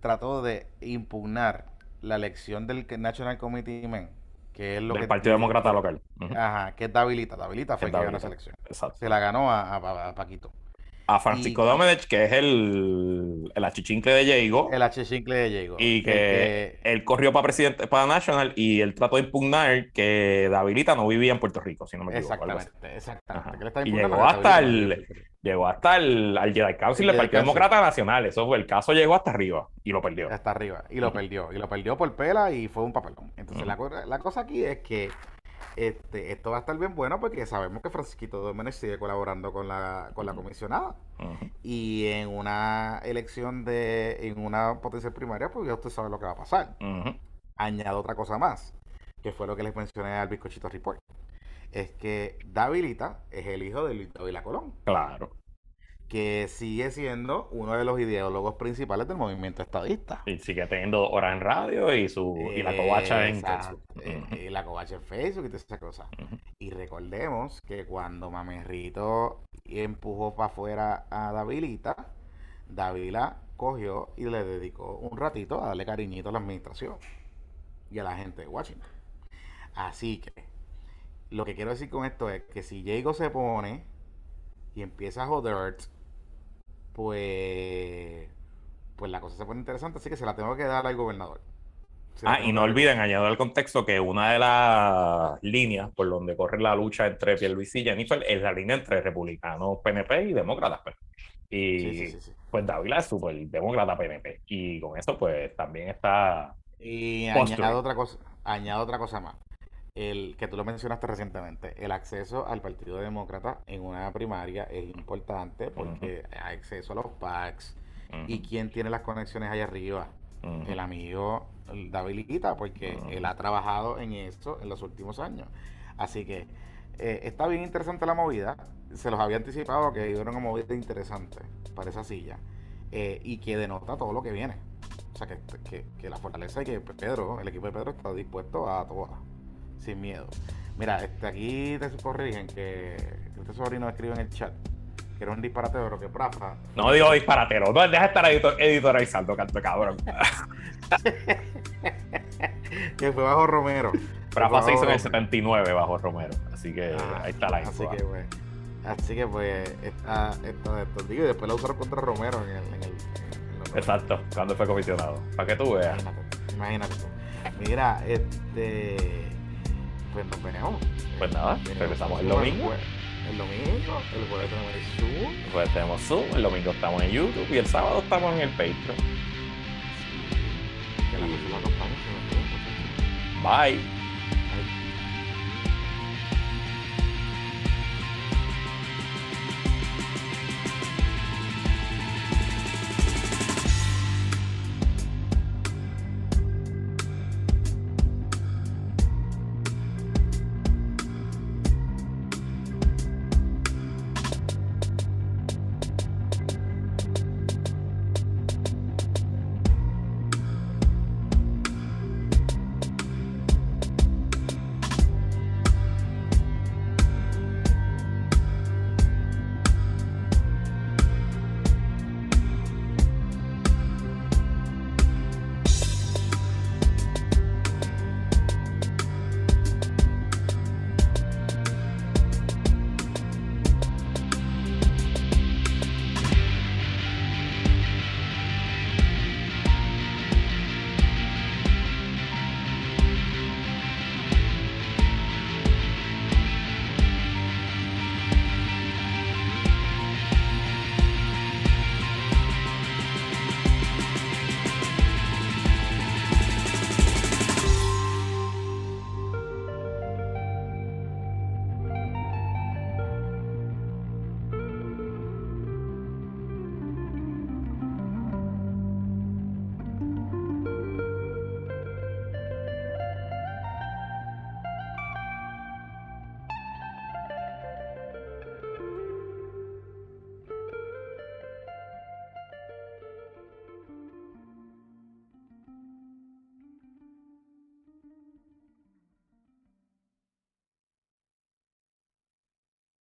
trató de impugnar la elección del National Committee Men, que es lo del Partido Demócrata Local. Ajá, que es Dabilita. Dabilita fue el que ganó esa elección. Se la ganó a Paquito a Francisco Domenech, que es el, el achichincle de Diego. El achichincle de Diego. Y que, él corrió para presidente, para National, y él trató de impugnar que Davilita no vivía en Puerto Rico, si no me equivoco. Exactamente, exactamente. y llegó hasta el, llegó hasta el al Jedi Council del Partido Demócrata Nacional. Eso fue, el caso llegó hasta arriba y lo perdió. Hasta arriba, y lo perdió. Y lo perdió por pela y fue un papelón. Entonces, la, la cosa aquí es que este, esto va a estar bien bueno porque sabemos que Francisquito Domenech sigue colaborando con la, con la comisionada. Y en una elección de, en una potencial primaria, pues ya usted sabe lo que va a pasar. Añado otra cosa más, que fue lo que les mencioné al bizcochito report. Es que Davilita es el hijo de Luis Davila Colón. Claro que sigue siendo uno de los ideólogos principales del movimiento estadista. Y sigue teniendo horas en radio y su y la covacha en Facebook. Eh, y la covacha en Facebook y todas esas cosas. Y recordemos que cuando Mamerrito empujó para afuera a Davilita, Davila cogió y le dedicó un ratito a darle cariñito a la administración y a la gente de Washington. Así que lo que quiero decir con esto es que si Diego se pone y empieza a joder pues, pues la cosa se pone interesante, así que se la tengo que dar al gobernador. ah, y no olviden, añado al contexto que una de las líneas por donde corre la lucha entre Pierluisi y Jennifer es la línea entre republicanos, PNP y demócratas. Pues. Y pues Dávila es súper demócrata PNP. Y con eso, pues también está. Y añado otra cosa, añado otra cosa más el que tú lo mencionaste recientemente, el acceso al Partido Demócrata en una primaria es importante porque hay acceso a los PACs y quién tiene las conexiones allá arriba. El amigo David porque él ha trabajado en esto en los últimos años. Así que eh, está bien interesante la movida. Se los había anticipado que era una movida interesante para esa silla eh, y que denota todo lo que viene. O sea, que, que, que la fortaleza y que Pedro, el equipo de Pedro está dispuesto a todo sin miedo. Mira, este, aquí te corrigen que este sobrino escribe en el chat que era un disparatero, que Prafa. No digo disparatero, no, deja de estar editor, editorializando, canto cabrón. que fue bajo Romero. Prafa se hizo en el 79 bajo Romero, así que ah, ahí está la info. Así que, pues, así que pues, esto. Digo, y después la usaron contra Romero en el. En el, Exacto, cuando fue comisionado. Para que tú veas. Imagínate, imagínate. Mira, este pues nos veremos. Pues nada, regresamos el domingo. El domingo, el jueves tenemos el Zoom. El jueves tenemos Zoom, el domingo estamos en YouTube y el sábado estamos en el Patreon. Que la nos Bye.